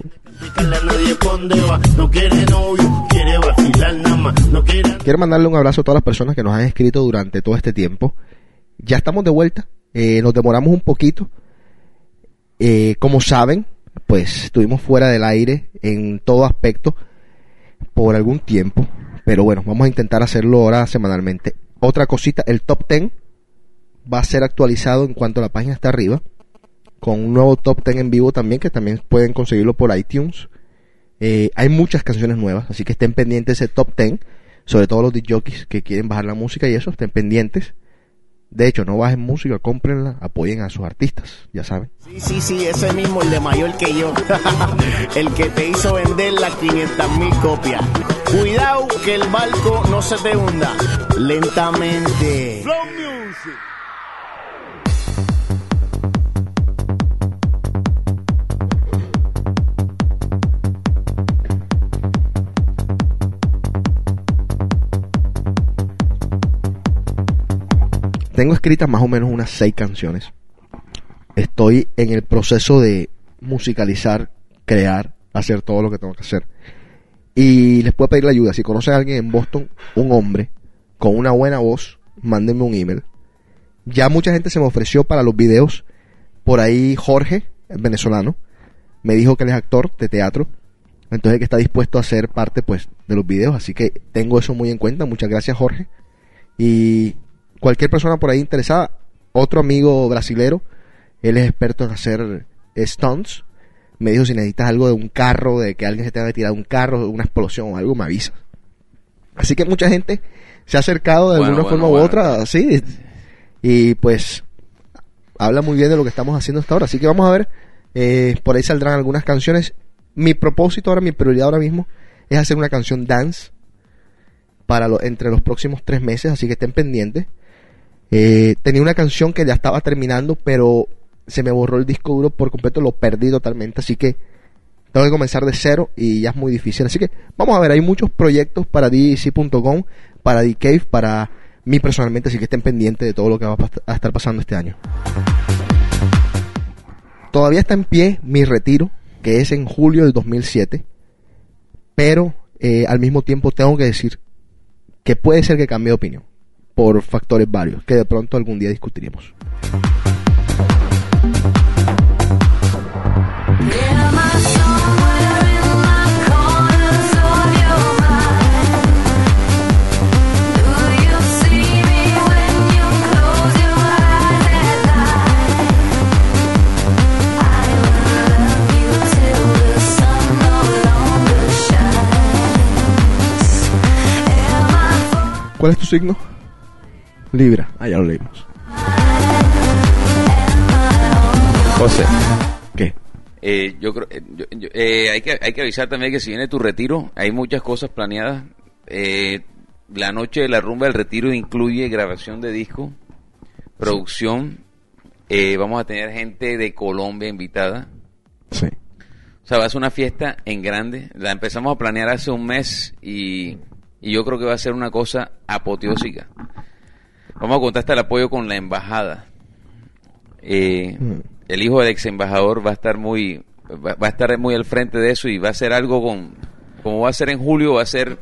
Quiero mandarle un abrazo a todas las personas que nos han escrito durante todo este tiempo. Ya estamos de vuelta. Eh, nos demoramos un poquito. Eh, como saben, pues estuvimos fuera del aire en todo aspecto por algún tiempo. Pero bueno, vamos a intentar hacerlo ahora semanalmente. Otra cosita, el top 10 va a ser actualizado en cuanto la página está arriba. Con un nuevo top 10 en vivo también, que también pueden conseguirlo por iTunes. Eh, hay muchas canciones nuevas, así que estén pendientes de ese top 10. Sobre todo los DJs que quieren bajar la música y eso, estén pendientes. De hecho, no bajen música, cómprenla, apoyen a sus artistas, ya saben. Sí, sí, sí, ese mismo, el de mayor que yo. el que te hizo vender las 500 mil copias. Cuidado que el barco no se te hunda. Lentamente. Flow Music. Tengo escritas más o menos unas seis canciones. Estoy en el proceso de musicalizar, crear, hacer todo lo que tengo que hacer. Y les puedo pedir la ayuda. Si conocen a alguien en Boston, un hombre, con una buena voz, mándenme un email. Ya mucha gente se me ofreció para los videos. Por ahí Jorge, el venezolano, me dijo que él es actor de teatro. Entonces que está dispuesto a ser parte pues de los videos. Así que tengo eso muy en cuenta. Muchas gracias Jorge. Y cualquier persona por ahí interesada, otro amigo brasilero, él es experto en hacer stunts. Me dijo si necesitas algo de un carro, de que alguien se tenga que tirar un carro, una explosión o algo, me avisas. Así que mucha gente se ha acercado de Bueno, alguna bueno, forma u otra, sí. Y pues habla muy bien de lo que estamos haciendo hasta ahora. Así que vamos a ver, eh, por ahí saldrán algunas canciones. Mi propósito ahora, mi prioridad ahora mismo es hacer una canción dance para lo- entre los próximos tres meses, así que estén pendientes. Eh, tenía una canción que ya estaba terminando, pero se me borró el disco duro por completo, lo perdí totalmente, así que tengo que comenzar de cero y ya es muy difícil. Así que vamos a ver, hay muchos proyectos para DJC.com, para DCave, para mí personalmente, así que estén pendientes de todo lo que va a estar pasando este año. Todavía está en pie mi retiro, que es en julio del 2007, pero eh, al mismo tiempo tengo que decir que puede ser que cambie de opinión por factores varios, que de pronto algún día discutiremos. ¿Cuál es tu signo? Libra. Ah, ya lo leímos. José. ¿Qué? Eh, yo creo, eh, yo- yo- eh, hay, que, hay que avisar también que si viene tu retiro, hay muchas cosas planeadas. Eh, la noche de la rumba del retiro incluye grabación de disco, producción. eh, vamos a tener gente de Colombia invitada. Sí. O sea, va a ser una fiesta en grande. La empezamos a planear hace un mes y, y yo creo que va a ser una cosa apoteósica. Vamos a contar hasta el apoyo con la embajada. Eh, Mm. El hijo del ex embajador va a estar muy va, va a estar muy al frente de eso y va a ser algo con como va a ser en julio va a ser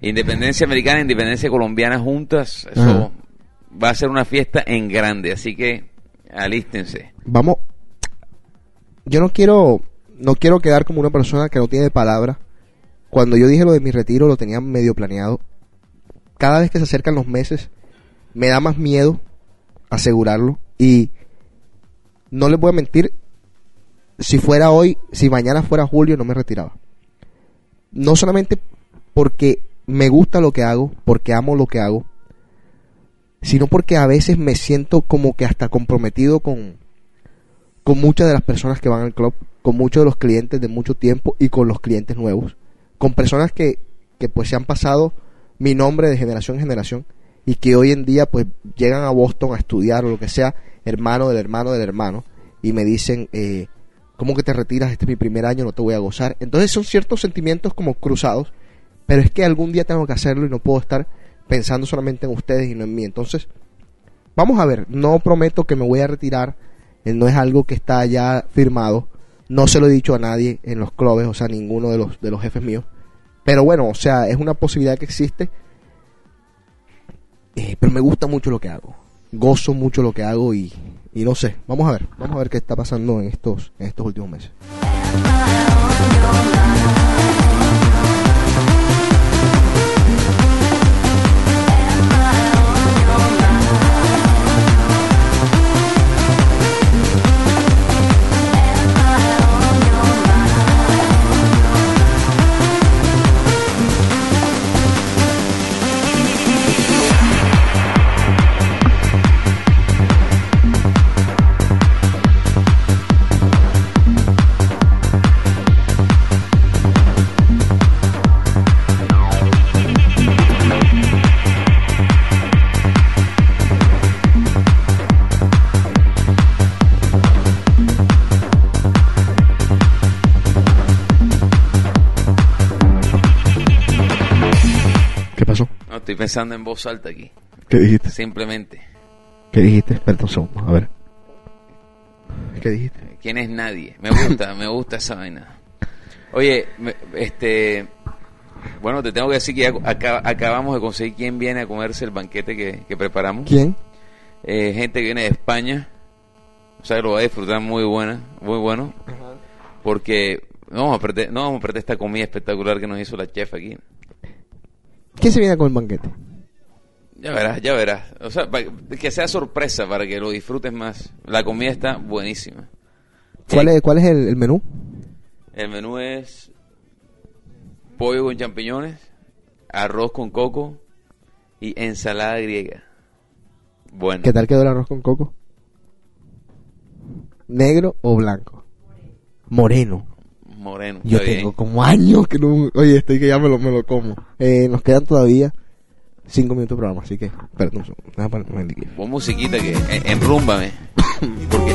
independencia americana independencia colombiana juntas eso va a ser una fiesta en grande así que alístense Vamos. Yo no quiero. No quiero quedar como una persona que no tiene palabra. Cuando yo dije lo de mi retiro, lo tenía medio planeado. Cada vez que se acercan los meses, me da más miedo asegurarlo. Y no les voy a mentir. Si fuera hoy, si mañana fuera julio, no me retiraba. No solamente porque me gusta lo que hago, porque amo lo que hago, sino porque a veces me siento como que hasta comprometido con, con muchas de las personas que van al club, con muchos de los clientes de mucho tiempo y con los clientes nuevos, con personas que, que pues se han pasado mi nombre de generación en generación y que hoy en día pues llegan a Boston a estudiar o lo que sea, hermano del hermano del hermano, y me dicen, eh, ¿cómo que te retiras? Este es mi primer año, no te voy a gozar. Entonces son ciertos sentimientos como cruzados, pero es que algún día tengo que hacerlo y no puedo estar pensando solamente en ustedes y no en mí. Entonces, vamos a ver, no prometo que me voy a retirar, eh, no es algo que está ya firmado, no se lo he dicho a nadie en los clubes, o sea, ninguno de los, de los jefes míos, pero bueno, o sea, es una posibilidad que existe, Eh, pero me gusta mucho lo que hago, gozo mucho lo que hago y, y no sé, vamos a ver, vamos a ver qué está pasando en estos, en estos últimos meses. Estoy pensando en voz alta aquí ¿Qué dijiste? simplemente ¿Qué dijiste? Espera un segundo, a ver. ¿Qué dijiste? quién es nadie me gusta me gusta esa vaina oye me- este bueno te tengo que decir que ya aca- acabamos de conseguir quién viene a comerse el banquete que, que preparamos ¿Quién? Eh, gente que viene de España o sea que lo va a disfrutar muy buena muy bueno porque no vamos a perder no vamos a perder esta comida espectacular que nos hizo la chef aquí ¿Quién se viene con el banquete? Ya verás, ya verás. O sea, que sea sorpresa para que lo disfrutes más. La comida está buenísima. ¿Cuál es, cuál es el, el menú? El menú es pollo con champiñones, arroz con coco y ensalada griega. Bueno, ¿Qué tal quedó el arroz con coco? ¿Negro o blanco? Moreno. Moreno. Yo está bien. tengo como años que no... Oye, estoy que ya me lo, me lo como. Eh, nos quedan todavía cinco minutos de programa, así que... Espérate un segundo. Déjame liquid. Pon musiquita que en- enrúmbame. Porque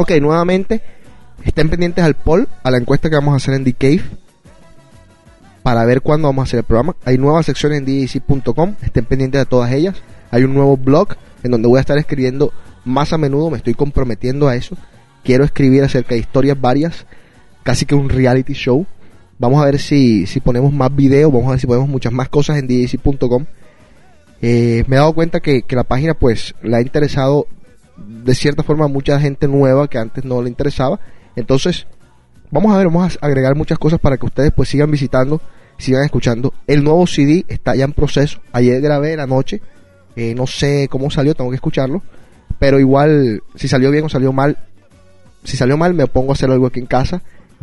Ok, nuevamente, estén pendientes al poll, a la encuesta que vamos a hacer en The Cave, para ver cuándo vamos a hacer el programa. Hay nuevas secciones en djc.com, estén pendientes de todas ellas. Hay un nuevo blog en donde voy a estar escribiendo más a menudo, me estoy comprometiendo a eso. Quiero escribir acerca de historias varias, casi que un reality show. Vamos a ver si, si ponemos más videos, vamos a ver si ponemos muchas más cosas en djc.com. Eh, me he dado cuenta que, que la página pues le ha interesado de cierta forma mucha gente nueva que antes no le interesaba. Entonces, vamos a ver, vamos a agregar muchas cosas para que ustedes pues sigan visitando, sigan escuchando. El nuevo CD está ya en proceso. Ayer grabé la noche, eh, no sé cómo salió, tengo que escucharlo. Pero igual, si salió bien o salió mal, si salió mal me pongo a hacer algo aquí en casa.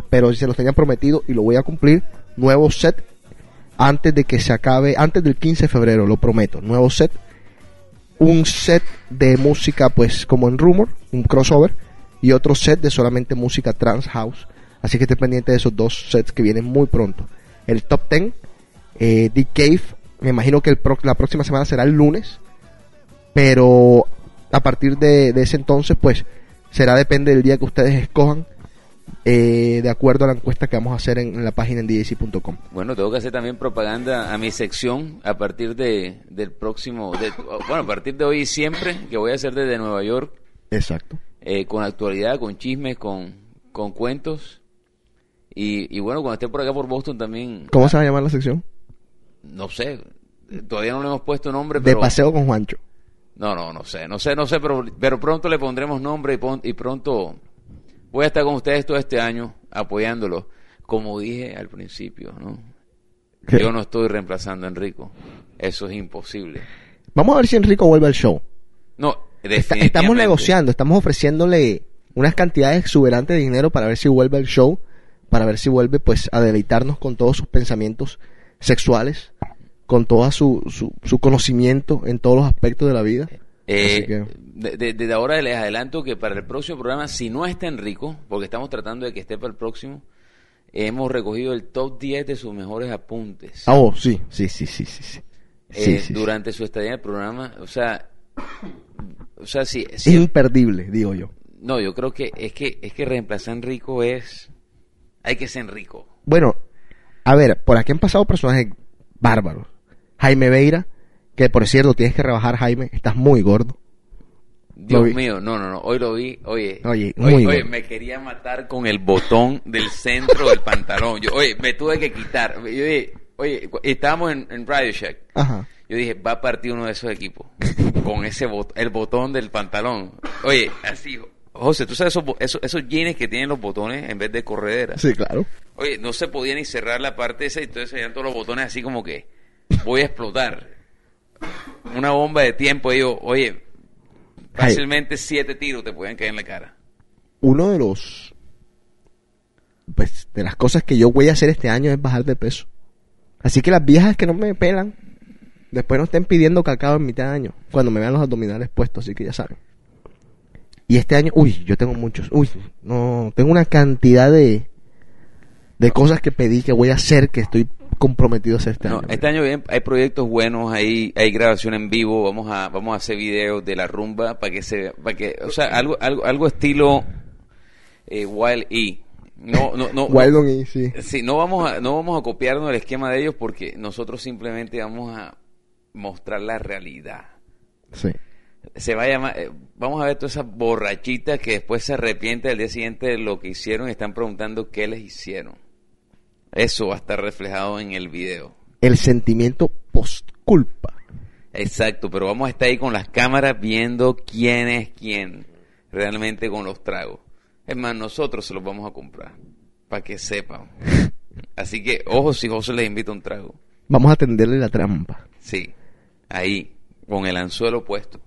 Pero si se los tenía prometido y lo voy a cumplir, nuevo set antes de que se acabe, antes del 15 de febrero, lo prometo, nuevo set. Un set de música pues como en Rumor, un crossover, y otro set de solamente música trans house. Así que esté pendiente de esos dos sets que vienen muy pronto. El top 10, eh, The Cave, me imagino que el pro- la próxima semana será el lunes, pero a partir de, de ese entonces pues será depende del día que ustedes escojan. Eh, de acuerdo a la encuesta que vamos a hacer en, en la página en djc.com. Bueno, tengo que hacer también propaganda a mi sección a partir de, del próximo, de- bueno, a partir de hoy y siempre, que voy a hacer desde Nueva York, Exacto. eh, con actualidad, con chismes, con, con cuentos. Y, y bueno, cuando esté por acá por Boston también, ¿Cómo se va a llamar la sección? no sé, todavía no le hemos puesto nombre, De paseo con Juancho. No, no, no sé, no sé, no sé, pero, pero pronto le pondremos nombre y, pon- y pronto voy a estar con ustedes todo este año apoyándolo. Como dije al principio, ¿no? ¿Qué? Yo no estoy reemplazando a Enrico. Eso es imposible. Vamos a ver si Enrico vuelve al show. No, definitivamente. estamos negociando, estamos ofreciéndole unas cantidades exuberantes de dinero para ver si vuelve al show, para ver si vuelve pues a deleitarnos con todos sus pensamientos sexuales, con todo su, su, su conocimiento en todos los aspectos de la vida. Eh, que- de- de- desde ahora les adelanto que para el próximo programa, si no está Enrico, porque estamos tratando de que esté para el próximo, hemos recogido el top 10 de sus mejores apuntes. Ah, oh, sí, sí, sí, sí, sí. sí. eh, Sí, sí, sí. durante su estadía en el programa. O sea, o sea, si, Es imperdible, digo yo. no, yo creo que es que es que reemplazar a Enrico es, hay que ser Enrico. Bueno, a ver, por aquí han pasado personajes bárbaros. Jaime Veira, que por cierto tienes que rebajar, Jaime, estás muy gordo. Dios mío, no, no, no, hoy lo vi, oye, Oye, muy oye, me quería matar con el botón del centro del pantalón. Yo, oye, me tuve que quitar. Yo dije, oye, estábamos en, en Radio Shack. Ajá. Yo dije, va a partir uno de esos equipos con ese bot el botón del pantalón. Oye, así, José, tú sabes esos, esos, esos jeans que tienen los botones en vez de corredera. Sí, claro. Oye, no se podía ni cerrar la parte esa y entonces se veían todos los botones así como que voy a explotar. Una bomba de tiempo. Y yo, oye, fácilmente siete tiros te pueden caer en la cara. Uno de los pues de las cosas que yo voy a hacer este año es bajar de peso. Así que las viejas que no me pelan, después no estén pidiendo cacao en mitad de año, cuando me vean los abdominales puestos, así que ya saben. Y este año, uy, yo tengo muchos, uy, no, tengo una cantidad de de cosas que pedí que voy a hacer que estoy comprometido a hacer este No, año. este año bien, hay proyectos buenos, hay, hay grabación en vivo, vamos a, vamos a hacer videos de la rumba para que se, para que, o sea, algo, algo, algo estilo eh, Wild E. No, no, no. Wild on E, sí. Sí, no vamos a, no vamos a copiarnos el esquema de ellos porque nosotros simplemente vamos a mostrar la realidad. Sí. Se va a llamar, eh, vamos a ver todas esas borrachitas que después se arrepienten al día siguiente de lo que hicieron y están preguntando qué les hicieron. Eso va a estar reflejado en el video. El sentimiento post culpa. Exacto, pero vamos a estar ahí con las cámaras viendo quién es quién realmente con los tragos. Es más, nosotros se los vamos a comprar para que sepan. Así que, ojo si José les invita un trago. Vamos a tenderle la trampa. Sí, ahí, con el anzuelo puesto.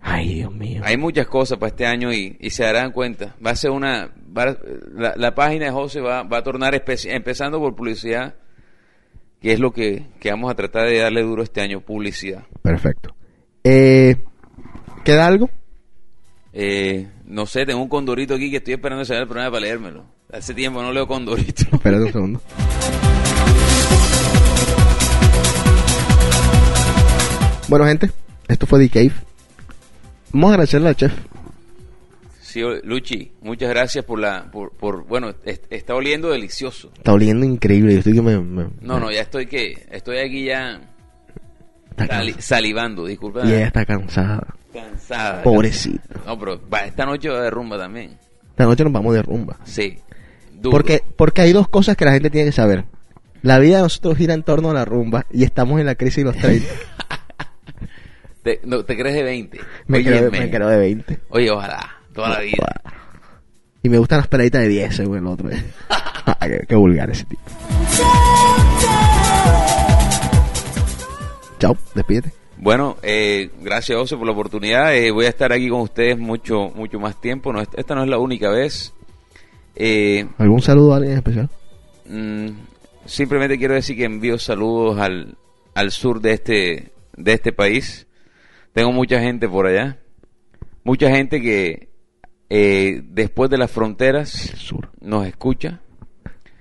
Ay, Dios mío. Hay muchas cosas para este año y, y se darán cuenta. Va a ser una. va- la, la página de José va, va a tornar especi- empezando por publicidad, que es lo que, que vamos a tratar de darle duro este año: publicidad. Perfecto. Eh, ¿Queda algo? Eh, no sé, tengo un condorito aquí que estoy esperando que se el programa para leérmelo. Hace tiempo no leo condorito. Espérate un segundo. Bueno, gente, esto fue The Cave. Vamos a agradecerle al chef. Sí, Luchi, muchas gracias por la, por, por bueno, es- está oliendo delicioso. Está oliendo increíble. Yo estoy que me. me- No, no, ya estoy que, estoy aquí ya sali- salivando, disculpa. Y ella está cansada. Cansada. Pobrecita. No, pero va, esta noche va de rumba también. Esta noche nos vamos de rumba. Sí. Duro. Porque, porque hay dos cosas que la gente tiene que saber. La vida de nosotros gira en torno a la rumba y estamos en la crisis de los 30. ¿Te, no, ¿te crees de 20? Me, creo, Óyeme. me creo de 20. Oye, ojalá, toda la vida. Y me gustan las peladitas de 10, según el otro. Ah, qué, qué vulgar ese tipo. Chao, despídete. Bueno, eh, gracias José por la oportunidad. Eh, voy a estar aquí con ustedes mucho, mucho más tiempo. No, esta no es la única vez. Eh, ¿Algún saludo a alguien en especial? mm, simplemente quiero decir que envío saludos al, al sur de este, de este país. Tengo mucha gente por allá. Mucha gente que eh, después de las fronteras sur. nos escucha.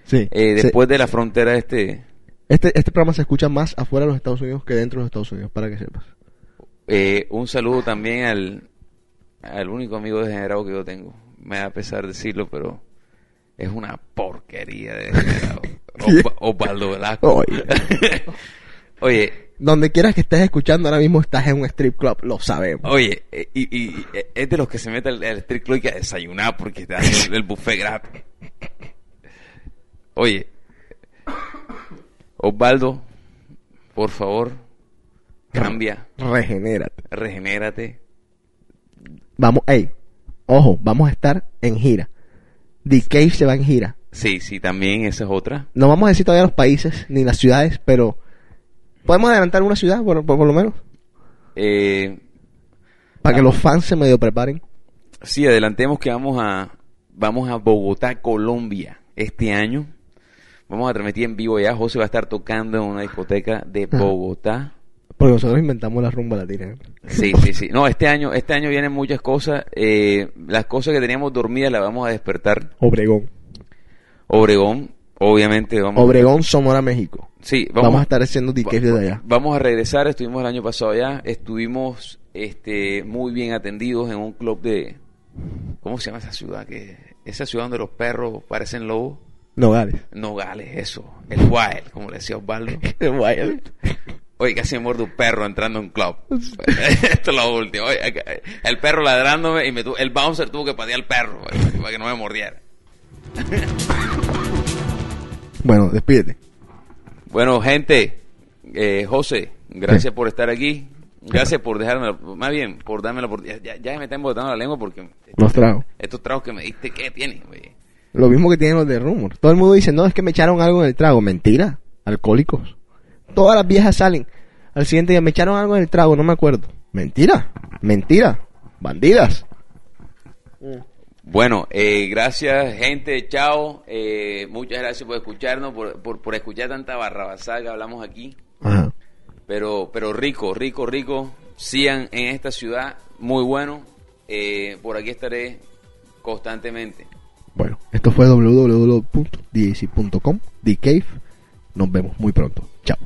Sí. Eh, Sí. después de la frontera este, Este, este programa se escucha más afuera de los Estados Unidos que dentro de los Estados Unidos, para que sepas. Eh, un saludo también al, al único amigo degenerado que yo tengo. Me da pesar decirlo, pero es una porquería de degenerado. Osva- Osvaldo Velasco. Oye. Donde quieras que estés escuchando, ahora mismo estás en un strip club, lo sabemos. oye, eh, y, y- eh, es de los que se mete al, al street club y que a desayunar porque te dan el, el buffet gratis. Oye, Osvaldo, por favor, cambia, Regenérate. regenérate. Vamos, ey, ojo, vamos a estar en gira. The Cave se va en gira. Sí, sí, también esa es otra. No vamos a decir todavía los países ni las ciudades, pero podemos adelantar una ciudad, por, por- por lo menos, Eh, para que los fans se medio preparen. sí, adelantemos que vamos a vamos a Bogotá, Colombia, este año. Vamos a transmitir en vivo ya. José va a estar tocando en una discoteca de Bogotá. Porque nosotros inventamos la rumba latina. Sí, sí, sí. No, este año, este año vienen muchas cosas. Eh, las cosas que teníamos dormidas las vamos a despertar. Obregón. Obregón, obviamente vamos. Obregón, Sonora, México. Sí, Vamos, vamos, a estar haciendo Cave desde allá. Vamos a regresar, estuvimos el año pasado allá, estuvimos este muy bien atendidos en un club de ¿cómo se llama esa ciudad? que Esa ciudad donde los perros parecen lobos. Nogales. Nogales, eso, el wild, como le decía Osvaldo. Oye, casi me muerde un perro entrando en un club. Esto es lo último. Oye, el perro ladrándome y me tu- el bouncer tuvo que patear al perro para que no me mordiera. Bueno, despídete. Bueno, gente, eh, José, gracias por estar aquí. Gracias por dejarme, más bien, por darme la oportunidad. Ya, ya me están botando la lengua porque Los tragos. estos tragos que me diste, ¿qué tienen? Oye? Lo mismo que tienen los de Rumor. Todo el mundo dice, no, es que me echaron algo en el trago. Mentira. Alcohólicos. Todas las viejas salen. Al siguiente día, me echaron algo en el trago, no me acuerdo. Mentira. Mentira. Bandidas. Bueno, eh, gracias, gente, chao. Eh, muchas gracias por escucharnos, por, por, por escuchar tanta barrabasada que hablamos aquí. Ajá. Pero, pero rico, rico, rico. Sigan en esta ciudad, muy bueno. Eh, por aquí estaré constantemente. Bueno, esto fue www.dac.com, The Cave. Nos vemos muy pronto. Chao.